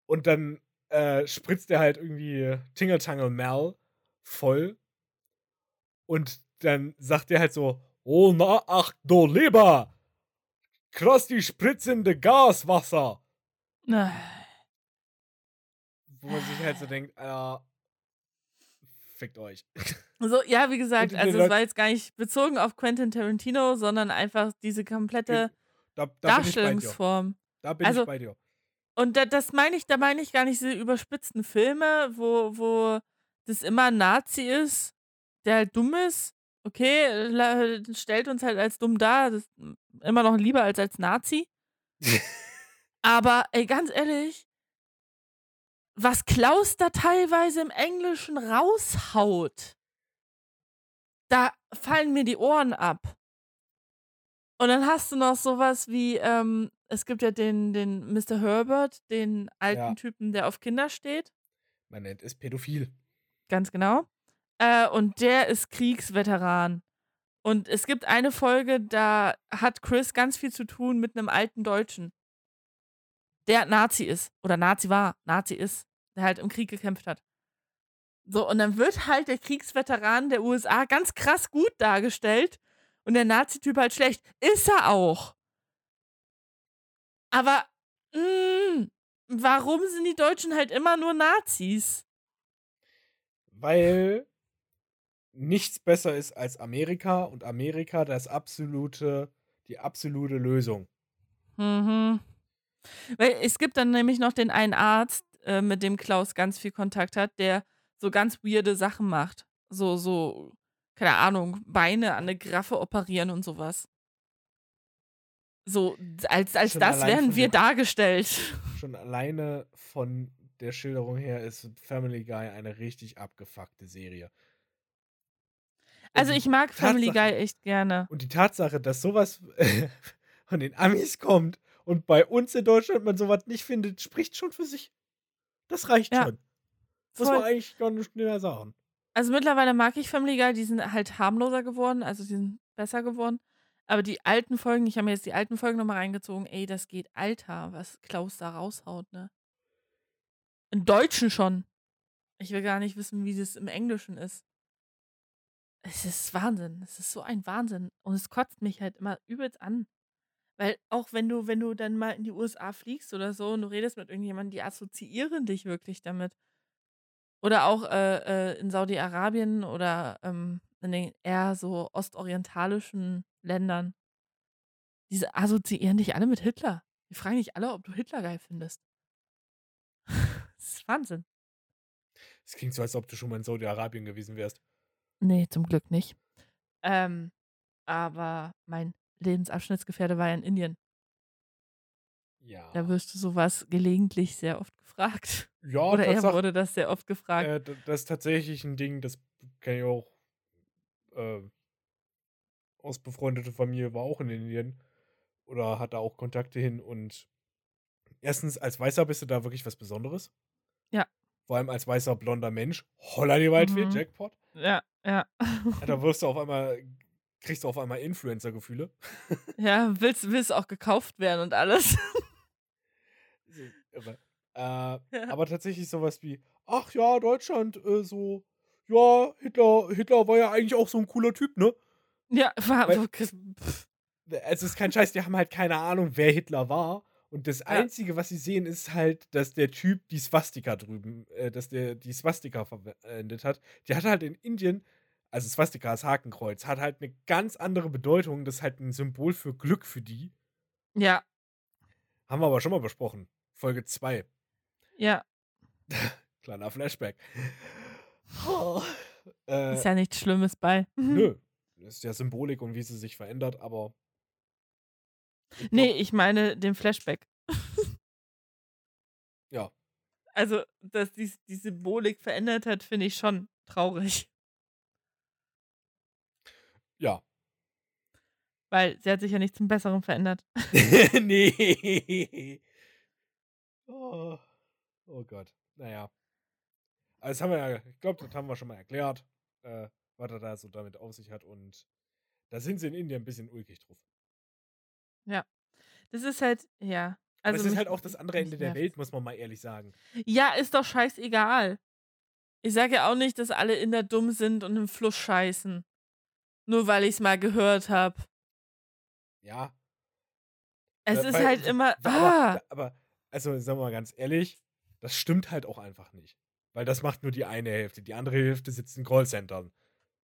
Und dann äh, spritzt er halt irgendwie Tingle Tangle Mel voll. Und dann sagt er halt so, oh na, ach du lieber, Krusty spritzende Gaswasser. Ah. Wo man sich halt so denkt, Alter, fickt euch. So, ja, wie gesagt, also es Leute- war jetzt gar nicht bezogen auf Quentin Tarantino, sondern einfach diese komplette Da, da. Darstellungsform. Da bin Also- ich bei dir. Und da, das meine ich, da meine ich gar nicht diese überspitzten Filme, wo, wo das immer ein Nazi ist, der halt dumm ist. Okay, stellt uns halt als dumm dar, das immer noch lieber als als Nazi. Aber ey, ganz ehrlich, was Klaus da teilweise im Englischen raushaut, da fallen mir die Ohren ab. Und dann hast du noch sowas wie, ähm, es gibt ja den, den Mr. Herbert, den alten Ja. Typen, der auf Kinder steht. Man nennt es pädophil. Ganz genau. Äh, und der ist Kriegsveteran. Und es gibt eine Folge, da hat Chris ganz viel zu tun mit einem alten Deutschen, der Nazi ist. Oder Nazi war, Nazi ist, der halt im Krieg gekämpft hat. So, und dann wird halt der Kriegsveteran der USA ganz krass gut dargestellt und der Nazi-Typ halt schlecht. Ist er auch. Aber, mh, warum sind die Deutschen halt immer nur Nazis? Weil nichts besser ist als Amerika und Amerika das absolute, die absolute Lösung. Mhm. Weil es gibt dann nämlich noch den einen Arzt, äh, mit dem Klaus ganz viel Kontakt hat, der so ganz weirde Sachen macht. So, so, keine Ahnung, Beine an eine Graffe operieren und sowas. So, als, als Schon das werden wir dem- dargestellt. Schon alleine von der Schilderung her ist Family Guy eine richtig abgefuckte Serie. Also ich mag Family Tatsache- Guy echt gerne. Und die Tatsache, dass sowas von den Amis kommt und bei uns in Deutschland man sowas nicht findet, spricht schon für sich. Das reicht Ja, schon. Muss voll. man eigentlich gar nicht mehr sagen. Also mittlerweile mag ich Family Guy, die sind halt harmloser geworden, also die sind besser geworden. Aber die alten Folgen, ich habe mir jetzt die alten Folgen nochmal reingezogen, ey, das geht Alter, was Klaus da raushaut, ne? Im Deutschen schon. Ich will gar nicht wissen, wie das im Englischen ist. Es ist Wahnsinn. Es ist so ein Wahnsinn. Und es kotzt mich halt immer übelst an. Weil auch wenn du, wenn du dann mal in die USA fliegst oder so und du redest mit irgendjemandem, die assoziieren dich wirklich damit. Oder auch äh, äh, in Saudi-Arabien oder ähm, in den eher so ostorientalischen Ländern. Diese assoziieren dich alle mit Hitler. Die fragen dich alle, ob du Hitler geil findest. das ist Wahnsinn. Es klingt so, als ob du schon mal in Saudi-Arabien gewesen wärst. Nee, zum Glück nicht. Ähm, aber mein Lebensabschnittsgefährte war ja in Indien. Ja. Da wirst du sowas gelegentlich sehr oft gefragt. Ja, Oder er wurde das sehr oft gefragt. äh, das ist tatsächlich ein Ding, das kenne ich auch äh, aus befreundete Familie, war auch in Indien oder hat da auch Kontakte hin und erstens, als Weißer bist du da wirklich was Besonderes. Ja. Vor allem als weißer, blonder Mensch. Holla die Waldfee, Mhm. Jackpot. ja, ja. Ja, da wirst du auf einmal, kriegst du auf einmal Influencer-Gefühle. ja, willst, willst auch gekauft werden und alles. Irre. Äh, Aber tatsächlich sowas wie, ach ja, Deutschland, äh, so, ja, Hitler, Hitler war ja eigentlich auch so ein cooler Typ, ne? ja, war, Weil- pff, Es ist kein Scheiß, die haben halt keine Ahnung, wer Hitler war. Und das Einzige, was sie sehen, ist halt, dass der Typ die Swastika drüben, äh, dass der die Swastika verwendet hat. Die hat halt in Indien, also Swastika ist Hakenkreuz, hat halt eine ganz andere Bedeutung. Das ist halt ein Symbol für Glück für die. ja, Haben wir aber schon mal besprochen. Folge 2. ja. Kleiner Flashback. Oh, äh, Ist ja nichts Schlimmes bei. Nö. Das ist ja Symbolik und wie sie sich verändert, aber. ich Nee, ich meine den Flashback. Ja. Also, dass die, die Symbolik verändert hat, finde ich schon traurig. Ja. Weil sie hat sich ja nicht zum Besseren verändert. nee. Oh. oh Gott. Naja. Also das haben wir ja, ich glaube, das haben wir schon mal erklärt, äh, was er da so damit auf sich hat. Und da sind sie in Indien ein bisschen ulkig drauf. Das ist halt, ja. Aber Also es ist halt auch das andere Ende der. Welt, muss man mal ehrlich sagen. Ja, ist doch scheißegal. Ich sage ja auch nicht, dass alle Inder dumm sind und im Fluss scheißen. Nur weil ich es mal gehört habe. Ja. Es Äh, ist weil- halt immer. Aber, Ah, aber, also sagen wir mal ganz ehrlich, das stimmt halt auch einfach nicht. Weil das macht nur die eine Hälfte. Die andere Hälfte sitzt in Callcentern.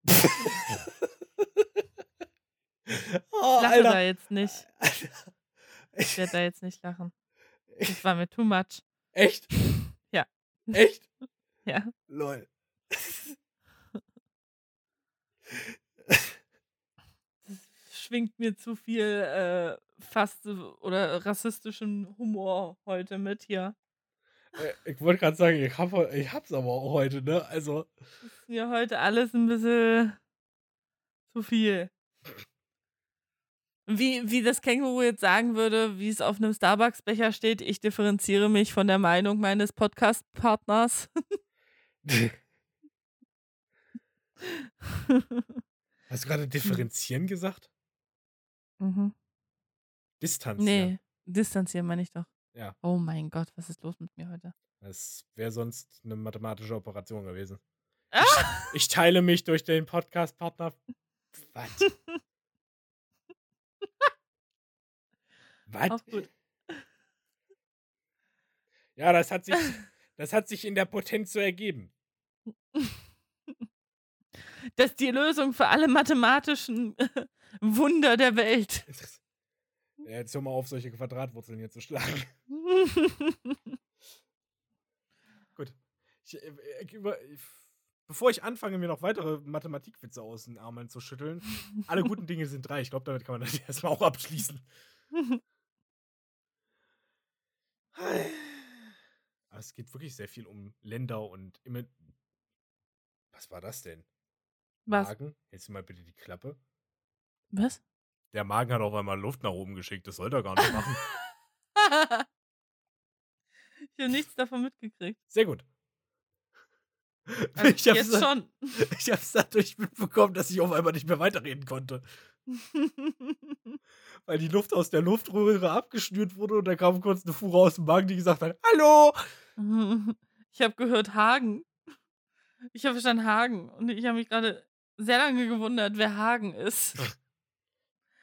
oh, lache da jetzt nicht. Ich Ich, werde da jetzt nicht lachen. Das war mir too much. echt? Ja. Echt? Ja. Lol. Das schwingt mir zu viel äh, fast oder rassistischen Humor heute mit hier. Äh, Ich wollte gerade sagen, ich, hab, ich hab's aber auch heute, ne? Also, ist mir heute alles ein bisschen zu viel. Wie, wie das Känguru jetzt sagen würde, wie es auf einem Starbucks-Becher steht, ich differenziere mich von der Meinung meines Podcast-Partners. hast du gerade differenzieren gesagt? mhm. Distanzieren. Nee, distanzieren meine ich doch. Ja. Oh mein Gott, was ist los mit mir heute? Das wäre sonst eine mathematische Operation gewesen. Ah! Ich teile mich durch den Podcast-Partner. Was? Was? Ja, das hat sich, das hat sich in der Potenz so ergeben. Das ist die Lösung für alle mathematischen Wunder der Welt. Ja, jetzt hör mal auf, solche Quadratwurzeln hier zu schlagen. Gut. Ich, äh, ich, über, ich, bevor ich anfange, mir noch weitere Mathematikwitze aus den Armen zu schütteln, alle guten Dinge sind drei. Ich glaube, damit kann man das erstmal auch abschließen. Aber es geht wirklich sehr viel um Länder und immer. Was war das denn? Was? Magen? Hältst du mal bitte die Klappe? Was? Der Magen hat auf einmal Luft nach oben geschickt. Das sollte er gar nicht machen. ich habe nichts davon mitgekriegt. Sehr gut. Also ich jetzt schon. ich hab's dadurch mitbekommen, dass ich auf einmal nicht mehr weiterreden konnte. Weil die Luft aus der Luftröhre abgeschnürt wurde und da kam kurz eine Fuhre aus dem Magen, die gesagt hat: Hallo! Ich habe gehört Hagen. Ich habe verstanden Hagen. Und ich habe mich gerade sehr lange gewundert, wer Hagen ist.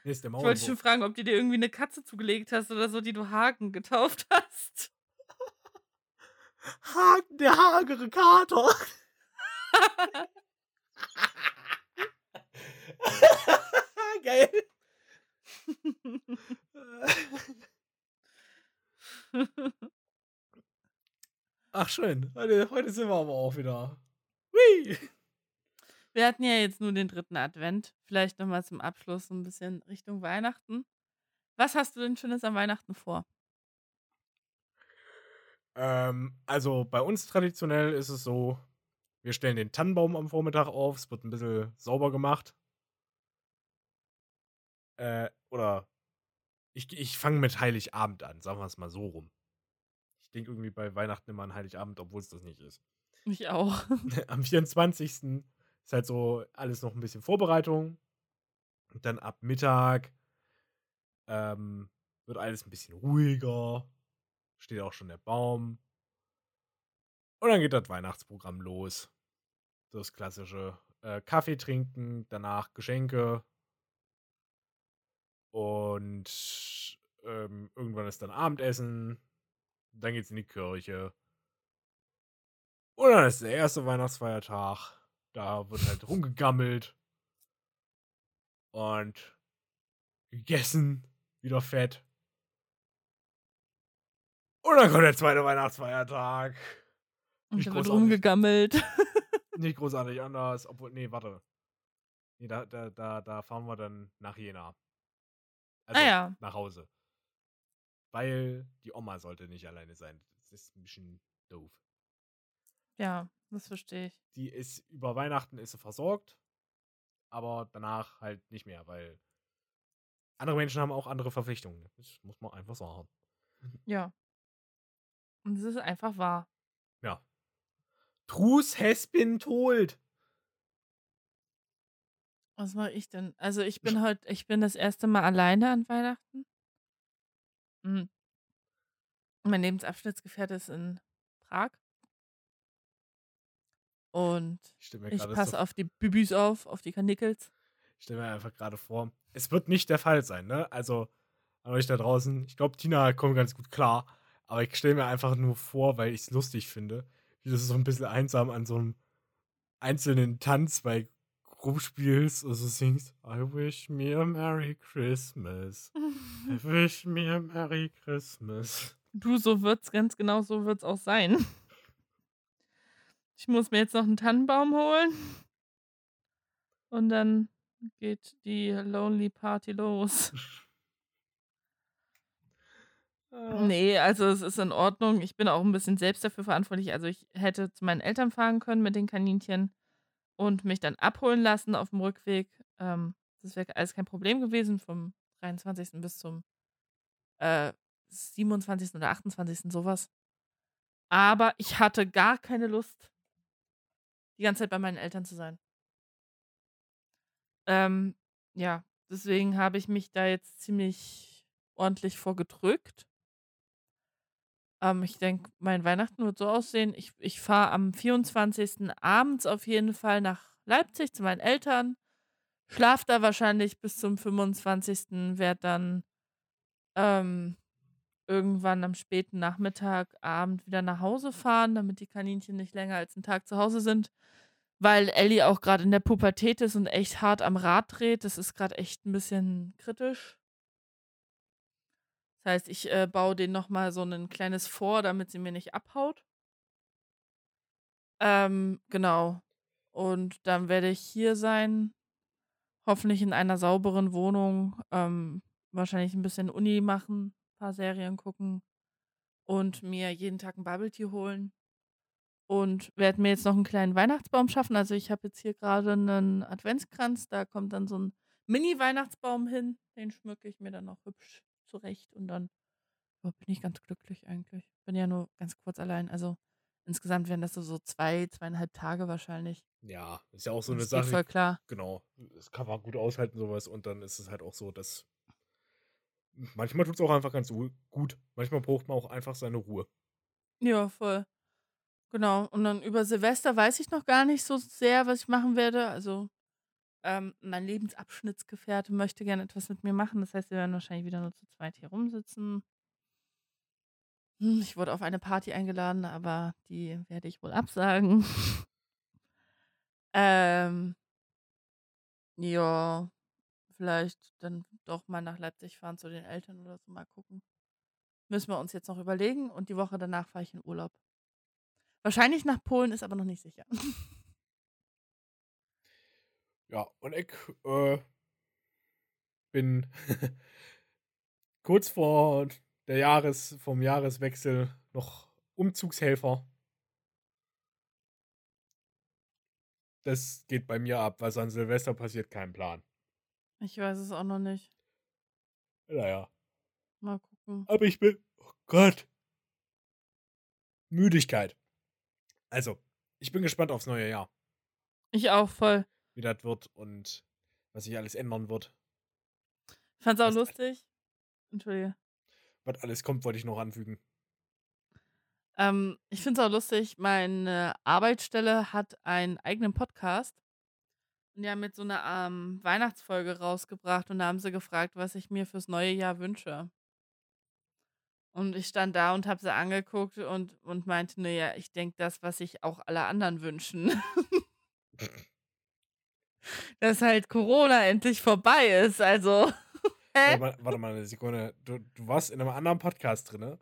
Nee, ist der Ich wollte schon fragen, ob du dir irgendwie eine Katze zugelegt hast oder so, die du Hagen getauft hast. Hagen, der hagere Kater. Geil. Ach schön. Heute, heute sind wir aber auch wieder. Hui. Wir hatten ja jetzt nur den dritten Advent. Vielleicht nochmal zum Abschluss so ein bisschen Richtung Weihnachten. Was hast du denn Schönes an Weihnachten vor? Ähm, also bei uns traditionell ist es so, wir stellen den Tannenbaum am Vormittag auf, es wird ein bisschen sauber gemacht. Äh, oder ich, ich fange mit Heiligabend an, sagen wir es mal so rum. Ich denke irgendwie bei Weihnachten immer an Heiligabend, obwohl es das nicht ist. Ich auch. Am 24. ist halt so alles noch ein bisschen Vorbereitung. Und dann ab Mittag ähm, wird alles ein bisschen ruhiger. Steht auch schon der Baum. Und dann geht das Weihnachtsprogramm los. Das klassische äh, Kaffee trinken, danach Geschenke. Und ähm, irgendwann ist dann Abendessen. Dann geht's in die Kirche. Und dann ist der erste Weihnachtsfeiertag. Da wird halt rumgegammelt. Und gegessen. Wieder fett. Und dann kommt der zweite Weihnachtsfeiertag. Und Nicht da wird großartig. rumgegammelt. Nicht großartig anders. Obwohl, nee, warte. Nee, da, da, da, da fahren wir dann nach Jena. Also ah ja. nach Hause. Weil die Oma sollte nicht alleine sein. Das ist ein bisschen doof. Ja, das verstehe ich. Die ist über Weihnachten ist sie versorgt, aber danach halt nicht mehr, weil andere Menschen haben auch andere Verpflichtungen. Das muss man einfach sagen. Ja. Und es ist einfach wahr. Ja. Truth has been told. Was mache ich denn? Also ich bin heute, ich bin das erste Mal alleine an Weihnachten. Mhm. Mein Lebensabschnittsgefährte ist in Prag. Und Ich stelle ich passe so, auf die Bübis auf, auf die Kanickel. ich stell mir einfach gerade vor, es wird nicht der Fall sein, ne? Also an euch da draußen, ich glaube, Tina kommt ganz gut klar, aber ich stelle mir einfach nur vor, weil ich es lustig finde, wie du so ein bisschen einsam an so einem einzelnen Tanz bei rumspielst und so singst, I wish me a Merry Christmas. I wish me a Merry Christmas. Du, so wird's, ganz genau so wird's auch sein. Ich muss mir jetzt noch einen Tannenbaum holen. Und dann geht die Lonely Party los. Ah. Nee, also es ist in Ordnung. Ich bin auch ein bisschen selbst dafür verantwortlich. Also ich hätte zu meinen Eltern fahren können mit den Kaninchen und mich dann abholen lassen auf dem Rückweg. Ähm, das wäre alles kein Problem gewesen, vom 23. bis zum äh, 27. oder 28. sowas. Aber ich hatte gar keine Lust, die ganze Zeit bei meinen Eltern zu sein. Ähm, ja, deswegen habe ich mich da jetzt ziemlich ordentlich vorgedrückt. Ähm, ich denke, mein Weihnachten wird so aussehen. Ich, ich fahre am 24. abends auf jeden Fall nach Leipzig zu meinen Eltern. Schlaf da wahrscheinlich bis zum 25. Werd dann ähm, irgendwann am späten Nachmittag, Abend wieder nach Hause fahren, damit die Kaninchen nicht länger als einen Tag zu Hause sind. Weil Ellie auch gerade in der Pubertät ist und echt hart am Rad dreht. Das ist gerade echt ein bisschen kritisch. Das heißt, ich äh, baue denen nochmal so ein kleines vor, damit sie mir nicht abhaut. Ähm, genau. Und dann werde ich hier sein. Hoffentlich in einer sauberen Wohnung. Ähm, wahrscheinlich ein bisschen Uni machen, paar Serien gucken und mir jeden Tag ein Bubble Tea holen. Und werde mir jetzt noch einen kleinen Weihnachtsbaum schaffen. Also ich habe jetzt hier gerade einen Adventskranz. Da kommt dann so ein Mini-Weihnachtsbaum hin. Den schmücke ich mir dann noch hübsch zurecht. Und dann ja, bin ich ganz glücklich eigentlich. Bin ja nur ganz kurz allein. Also insgesamt wären das so, so zwei, zweieinhalb Tage wahrscheinlich. Ja, ist ja auch so eine das geht Sache. voll klar. Genau, das kann man gut aushalten, sowas. Und dann ist es halt auch so, dass manchmal tut es auch einfach ganz gu- gut. Manchmal braucht man auch einfach seine Ruhe. Ja, voll. Genau. Und dann über Silvester weiß ich noch gar nicht so sehr, was ich machen werde. Also, ähm, mein Lebensabschnittsgefährte möchte gerne etwas mit mir machen. Das heißt, wir werden wahrscheinlich wieder nur zu zweit hier rumsitzen. Hm, ich wurde auf eine Party eingeladen, aber die werde ich wohl absagen. ähm, ja, vielleicht dann doch mal nach Leipzig fahren zu den Eltern oder so, mal gucken. Müssen wir uns jetzt noch überlegen und die Woche danach fahre ich in Urlaub. Wahrscheinlich nach Polen, ist aber noch nicht sicher. Ja, und ich äh, bin kurz vor der Jahres, vom Jahreswechsel noch Umzugshelfer. Das geht bei mir ab. Was an Silvester passiert, kein Plan. Ich weiß es auch noch nicht. Naja. Mal gucken. Aber ich bin. Oh Gott. Müdigkeit. Also, ich bin gespannt aufs neue Jahr. Ich auch voll. Wie das wird und was sich alles ändern wird. Ich fand's auch Was- lustig. Entschuldige. Was alles kommt, wollte ich noch anfügen. Ähm, ich find's auch lustig. Meine Arbeitsstelle hat einen eigenen Podcast. Haben jetzt so eine ähm, Weihnachtsfolge rausgebracht und da haben sie gefragt, was ich mir fürs neue Jahr wünsche. Und ich stand da und habe sie angeguckt und, und meinte, naja, ich denke das, was sich auch alle anderen wünschen. Dass halt Corona endlich vorbei ist. Also. Warte mal, warte mal eine Sekunde. Du, du warst in einem anderen Podcast drin, ne?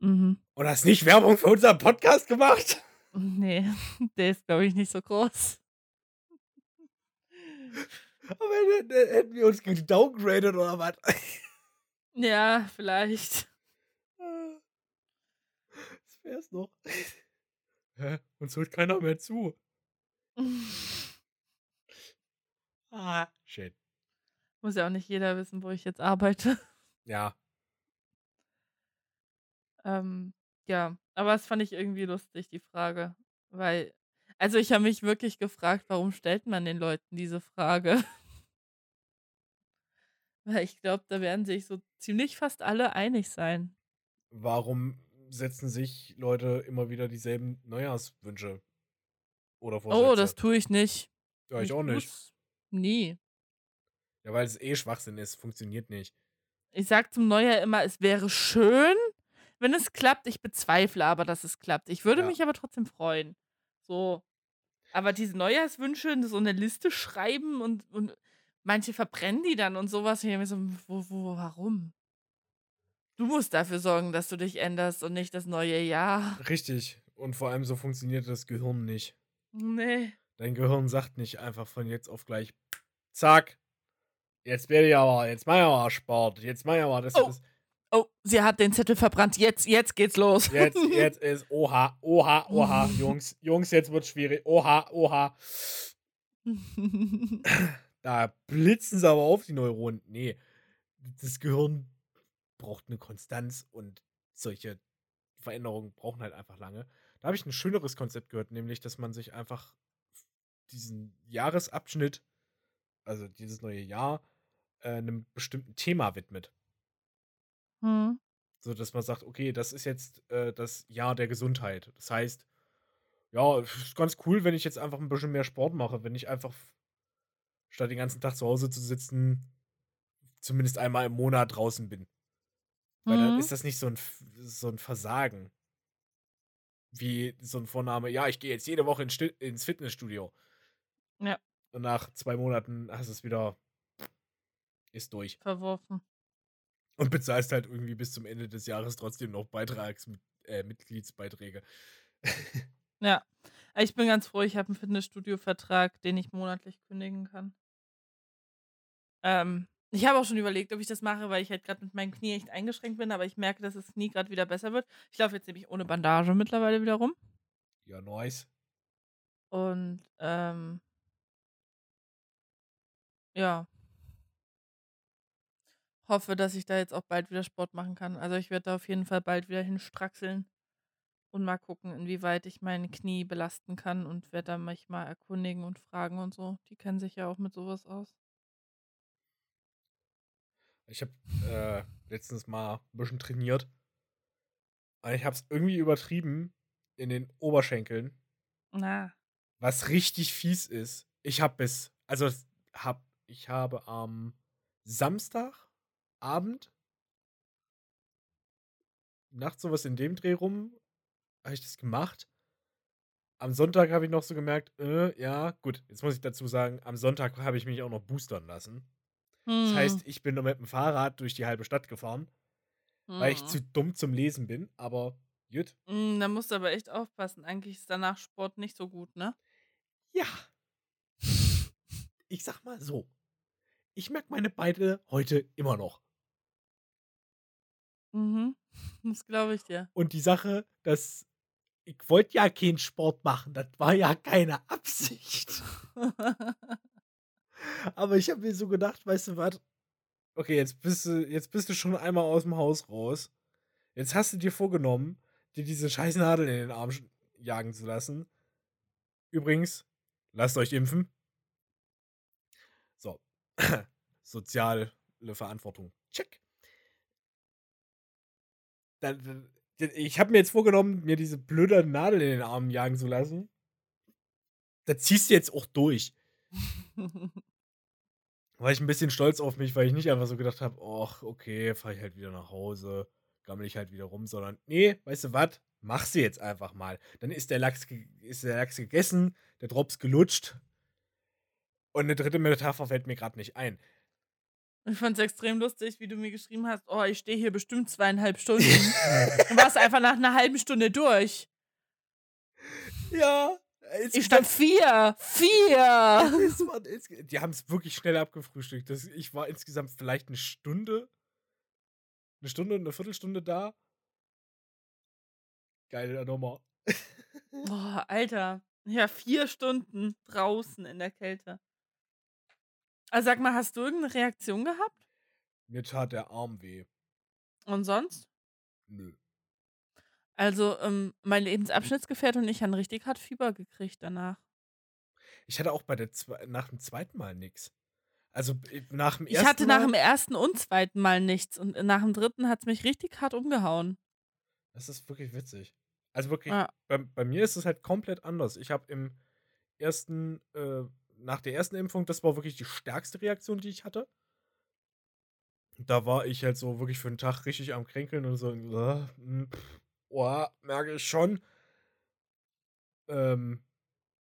Mhm. Und hast nicht Werbung für unseren Podcast gemacht? Nee, der ist, glaube ich, nicht so groß. Aber dann, hätten wir uns gedowngraded oder was? Ja, vielleicht. Das wär's noch. Hä? Uns hört keiner mehr zu. Ah. Shit. Muss ja auch nicht jeder wissen, wo ich jetzt arbeite. Ja. Ähm, ja, aber das fand ich irgendwie lustig, die Frage. Weil, also ich habe mich wirklich gefragt, warum stellt man den Leuten diese Frage? Weil ich glaube, da werden sich so ziemlich fast alle einig sein. Warum setzen sich Leute immer wieder dieselben Neujahrswünsche oder Oh, Vorsätze? das tue ich nicht. ja, ich auch nicht. Nie. Ja, weil es eh Schwachsinn ist. Funktioniert nicht. Ich sag zum Neujahr immer, es wäre schön, wenn es klappt. Ich bezweifle aber, dass es klappt. Ich würde Ja. mich aber trotzdem freuen. So. Aber diese Neujahrswünsche, so eine Liste schreiben und, und manche verbrennen die dann und sowas. Und ich so, wo, wo, warum? Du musst dafür sorgen, dass du dich änderst und nicht das neue Jahr. Richtig. Und vor allem so funktioniert das Gehirn nicht. Nee. Dein Gehirn sagt nicht einfach von jetzt auf gleich, zack, jetzt werde ich aber, jetzt mach ich aber Sport, jetzt mach ich aber das, Oh. das. Oh, sie hat den Zettel verbrannt. Jetzt, jetzt geht's los. Jetzt, jetzt ist, oha, oha, oha, Jungs, Jungs, jetzt wird schwierig, oha, oha. Da blitzen sie aber auf die Neuronen. Nee, das Gehirn braucht eine Konstanz und solche Veränderungen brauchen halt einfach lange. Da habe ich ein schöneres Konzept gehört, nämlich, dass man sich einfach diesen Jahresabschnitt, also dieses neue Jahr, äh, einem bestimmten Thema widmet. Hm. So dass man sagt, okay, das ist jetzt äh, das Jahr der Gesundheit. Das heißt, ja, es ist ganz cool, wenn ich jetzt einfach ein bisschen mehr Sport mache, wenn ich einfach statt den ganzen Tag zu Hause zu sitzen, zumindest einmal im Monat draußen bin. Weil dann Mhm. ist das nicht so ein, so ein Versagen. Wie so ein Vorname, ja, ich gehe jetzt jede Woche in ins Fitnessstudio. Ja. Und nach zwei Monaten hast du es wieder, ist durch. Verworfen. Und bezahlst halt irgendwie bis zum Ende des Jahres trotzdem noch Beitrags äh, Mitgliedsbeiträge. Ja. Ich bin ganz froh, ich habe einen Fitnessstudio-Vertrag, den ich monatlich kündigen kann. Ähm, ich habe auch schon überlegt, ob ich das mache, weil ich halt gerade mit meinem Knie echt eingeschränkt bin, aber ich merke, dass das Knie gerade wieder besser wird. Ich laufe jetzt nämlich ohne Bandage mittlerweile wieder rum. ja, nice. Und ähm, ja. Hoffe, dass ich da jetzt auch bald wieder Sport machen kann. Also ich werde da auf jeden Fall bald wieder hinstraxeln und mal gucken, inwieweit ich mein Knie belasten kann und werde da mich mal erkundigen und fragen und so. Die kennen sich ja auch mit sowas aus. Ich habe äh, letztens mal ein bisschen trainiert. Aber ich habe es irgendwie übertrieben. in den Oberschenkeln. Na. Was richtig fies ist. Ich habe bis, also hab, ich habe am Samstagabend, nachts sowas in dem Dreh rum, habe ich das gemacht. Am Sonntag habe ich noch so gemerkt, äh, ja, gut, jetzt muss ich dazu sagen, am Sonntag habe ich mich auch noch boostern lassen. Das heißt, Hm. ich bin nur mit dem Fahrrad durch die halbe Stadt gefahren, weil ich Hm. zu dumm zum Lesen bin, aber gut. Hm, da musst du aber echt aufpassen. Eigentlich ist danach Sport nicht so gut, ne? Ja. Ich sag mal so. Ich merke meine Beine heute immer noch. Mhm. Das glaube ich dir. Und die Sache, dass ich wollte ja keinen Sport machen, das war ja keine Absicht. Aber ich habe mir so gedacht, weißt du was? Okay, jetzt bist du, jetzt bist du schon einmal aus dem Haus raus. Jetzt hast du dir vorgenommen, dir diese scheiß Nadel in den Arm jagen zu lassen. Übrigens, lasst euch impfen. So. Soziale Verantwortung. Check. Dann, ich habe mir jetzt vorgenommen, mir diese blöde Nadel in den Arm jagen zu lassen. Da ziehst du jetzt auch durch. War ich ein bisschen stolz auf mich, weil ich nicht einfach so gedacht habe, ach, okay, fahr ich halt wieder nach Hause, gammel ich halt wieder rum, sondern nee, weißt du was? Mach sie jetzt einfach mal. Dann ist der Lachs, ist der Lachs gegessen, der Drops gelutscht. Und eine dritte Metapher fällt mir gerade nicht ein. Ich fand es extrem lustig, wie du mir geschrieben hast, oh, ich stehe hier bestimmt zweieinhalb Stunden. Du warst einfach nach einer halben Stunde durch. ja, Ich stand vier. Vier. War die haben es wirklich schnell abgefrühstückt. Das, ich war insgesamt vielleicht eine Stunde, eine Stunde und eine Viertelstunde da. Geile Nummer. Boah, Alter. Ja, vier Stunden draußen in der Kälte. Also sag mal, hast du irgendeine Reaktion gehabt? Mir tat der Arm weh. Und sonst? Nö. Also, ähm, mein Lebensabschnittsgefährte und ich haben richtig hart Fieber gekriegt danach. Ich hatte auch bei der zwe nach dem zweiten Mal nix. Also äh, nach dem Ich ersten hatte nach Mal, dem ersten und zweiten Mal nichts und nach dem dritten hat es mich richtig hart umgehauen. Das ist wirklich witzig. Also wirklich, Ja. bei, bei mir ist es halt komplett anders. Ich habe im ersten, äh, nach der ersten Impfung, das war wirklich die stärkste Reaktion, die ich hatte. Da war ich halt so wirklich für einen Tag richtig am Kränkeln und so, äh, hm, oh, merke ich schon. Ähm,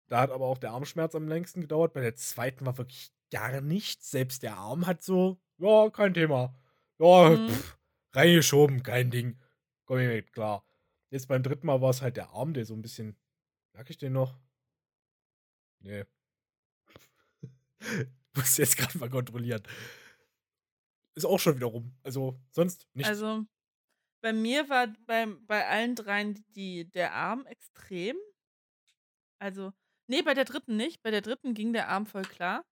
da hat aber auch der Armschmerz am längsten gedauert. Bei der zweiten war wirklich gar nichts. Selbst der Arm hat so, ja, kein Thema. Ja, Mhm. pff, reingeschoben, kein Ding. Komm ich mit klar. Jetzt beim dritten Mal war es halt der Arm, der so ein bisschen. Merke ich den noch? Nee. Muss jetzt gerade mal kontrollieren. Ist auch schon wieder rum. Also, sonst nichts. Also, bei mir war beim, bei allen dreien die, der Arm extrem. Also, nee, bei der dritten nicht. Bei der dritten ging der Arm voll klar.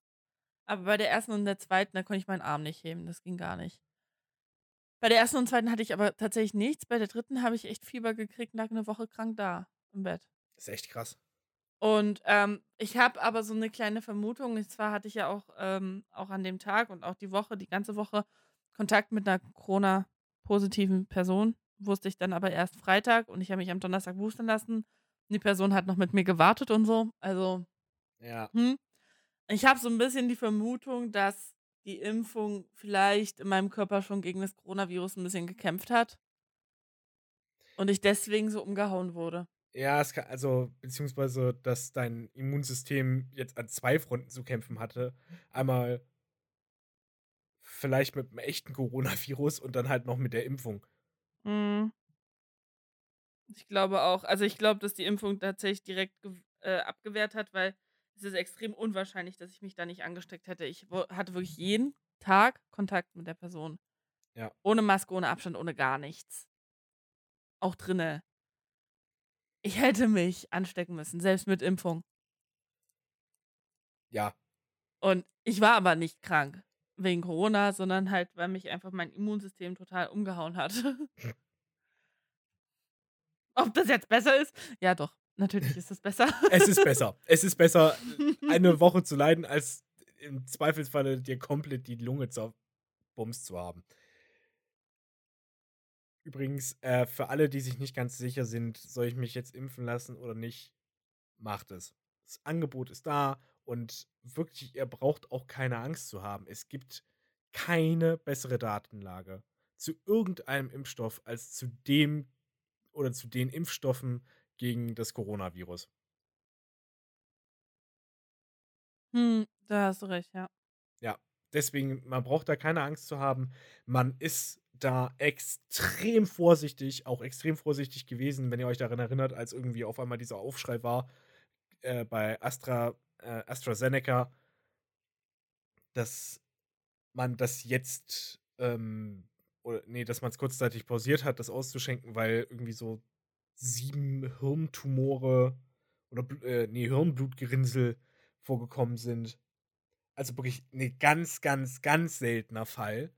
Aber bei der ersten und der zweiten, da konnte ich meinen Arm nicht heben. Das ging gar nicht. Bei der ersten und zweiten hatte ich aber tatsächlich nichts. Bei der dritten habe ich echt Fieber gekriegt, lag eine Woche krank da im Bett. ist echt krass. Und ähm, ich habe aber so eine kleine Vermutung. Und zwar hatte ich ja auch, ähm, auch an dem Tag und auch die Woche, die ganze Woche, Kontakt mit einer Corona-positiven Person. Wusste ich dann aber erst Freitag und ich habe mich am Donnerstag boostern lassen. Und die Person hat noch mit mir gewartet und so. Also, Ja. hm. Ich habe so ein bisschen die Vermutung, dass die Impfung vielleicht in meinem Körper schon gegen das Coronavirus ein bisschen gekämpft hat. Und ich deswegen so umgehauen wurde. Ja, es kann, also, beziehungsweise, dass dein Immunsystem jetzt an zwei Fronten zu kämpfen hatte. Einmal vielleicht mit einem echten Coronavirus und dann halt noch mit der Impfung. Mhm. Ich glaube auch. Also ich glaube, dass die Impfung tatsächlich direkt äh, abgewehrt hat, weil es ist extrem unwahrscheinlich, dass ich mich da nicht angesteckt hätte. Ich hatte wirklich jeden Tag Kontakt mit der Person. Ja. Ohne Maske, ohne Abstand, ohne gar nichts. Auch drinne. Ich hätte mich anstecken müssen, selbst mit Impfung. Ja, Und ich war aber nicht krank wegen Corona, sondern halt, weil mich einfach mein Immunsystem total umgehauen hat. Ob das jetzt besser ist? Ja, doch. Natürlich ist das besser. es ist besser. Es ist besser, eine Woche zu leiden, als im Zweifelsfalle dir komplett die Lunge zerbumst zu haben. Übrigens, äh, für alle, die sich nicht ganz sicher sind, soll ich mich jetzt impfen lassen oder nicht, macht es. Das Angebot ist da und wirklich, ihr braucht auch keine Angst zu haben. Es gibt keine bessere Datenlage zu irgendeinem Impfstoff als zu dem oder zu den Impfstoffen gegen das Coronavirus. Hm, da hast du recht, ja. Ja, deswegen, man braucht da keine Angst zu haben. Man ist da extrem vorsichtig, auch extrem vorsichtig gewesen, wenn ihr euch daran erinnert, als irgendwie auf einmal dieser Aufschrei war äh, bei Astra, äh, AstraZeneca, dass man das jetzt, ähm, oder nee, dass man es kurzzeitig pausiert hat, das auszuschenken, weil irgendwie so sieben Hirntumore oder äh, nee, Hirnblutgerinnsel vorgekommen sind. Also wirklich ein ganz, ganz, ganz seltener Fall.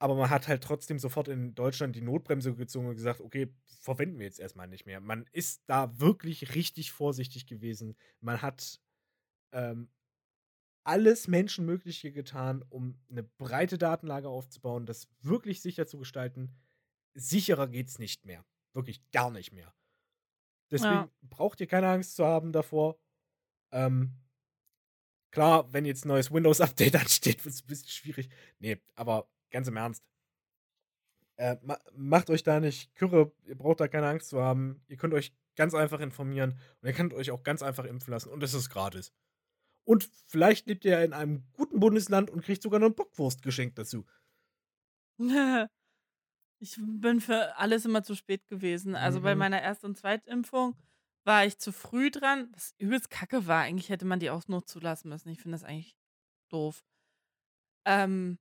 Aber man hat halt trotzdem sofort in Deutschland die Notbremse gezogen und gesagt, okay, verwenden wir jetzt erstmal nicht mehr. Man ist da wirklich richtig vorsichtig gewesen. Man hat ähm, alles Menschenmögliche getan, um eine breite Datenlage aufzubauen, das wirklich sicher zu gestalten. Sicherer geht's nicht mehr. Wirklich gar nicht mehr. Deswegen ja. braucht ihr keine Angst zu haben davor. Ähm, klar, wenn jetzt ein neues Windows-Update ansteht, wird es ein bisschen schwierig. Nee, aber ganz im Ernst. Äh, ma macht euch da nicht kürre, ihr braucht da keine Angst zu haben. Ihr könnt euch ganz einfach informieren und ihr könnt euch auch ganz einfach impfen lassen und es ist gratis. Und vielleicht lebt ihr in einem guten Bundesland und kriegt sogar noch eine Bockwurst geschenkt dazu. Ich bin für alles immer zu spät gewesen. Also bei mhm. meiner Erst- und Zweitimpfung war ich zu früh dran, was übelst kacke war. Eigentlich hätte man die auch noch zulassen müssen. Ich finde das eigentlich doof. Ähm,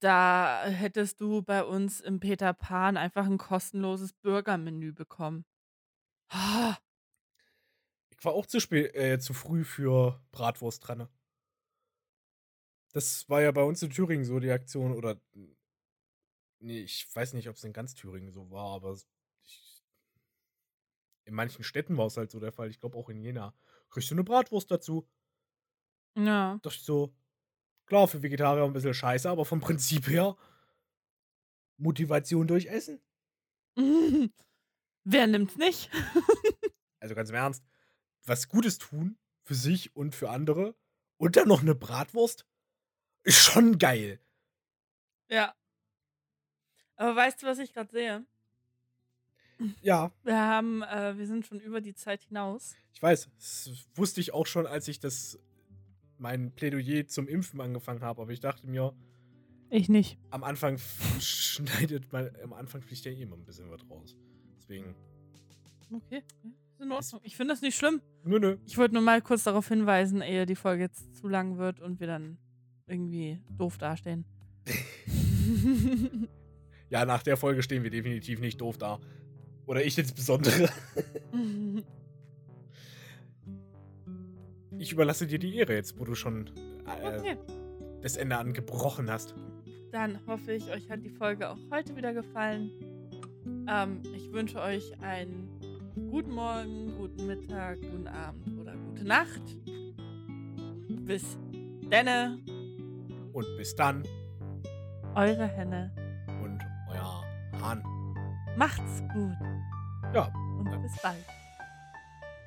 da hättest du bei uns im Peter Pan einfach ein kostenloses Burgermenü bekommen. Ah. Ich war auch zu spät, äh, zu früh für Bratwurst dran. Das war ja bei uns in Thüringen so die Aktion oder nee, ich weiß nicht, ob es in ganz Thüringen so war, aber ich, in manchen Städten war es halt so der Fall. Ich glaube auch in Jena. Kriegst du eine Bratwurst dazu? Ja. Dachte ich so, Klar, für Vegetarier ein bisschen scheiße, aber vom Prinzip her Motivation durch Essen. Wer nimmt's nicht? also ganz im Ernst, was Gutes tun für sich und für andere und dann noch eine Bratwurst ist schon geil. Ja. Aber weißt du, was ich gerade sehe? Ja. Wir haben, äh, wir sind schon über die Zeit hinaus. Ich weiß, das wusste ich auch schon, als ich das mein Plädoyer zum Impfen angefangen habe, aber ich dachte mir. Ich nicht. Am Anfang schneidet man, am Anfang fliegt ja eh immer ein bisschen was raus. Deswegen. Okay. Ist in Ordnung. Ich finde das nicht schlimm. Nö, nö. Ich wollte nur mal kurz darauf hinweisen, ehe die Folge jetzt zu lang wird und wir dann irgendwie doof dastehen. ja, nach der Folge stehen wir definitiv nicht doof da. Oder ich insbesondere. ich überlasse dir die Ehre jetzt, wo du schon äh, okay. das Ende angebrochen hast. Dann hoffe ich, euch hat die Folge auch heute wieder gefallen. Ähm, ich wünsche euch einen guten Morgen, guten Mittag, guten Abend oder gute Nacht. Bis denne. Und bis dann. Eure Henne. Und euer Hahn. Macht's gut. Ja. Und bis bald.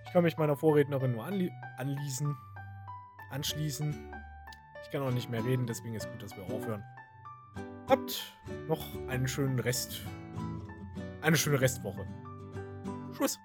Ich kann mich meiner Vorrednerin nur anli anließen, anschließen. Ich kann auch nicht mehr reden, deswegen ist gut, dass wir aufhören. Habt noch einen schönen Rest, eine schöne Restwoche. Tschüss.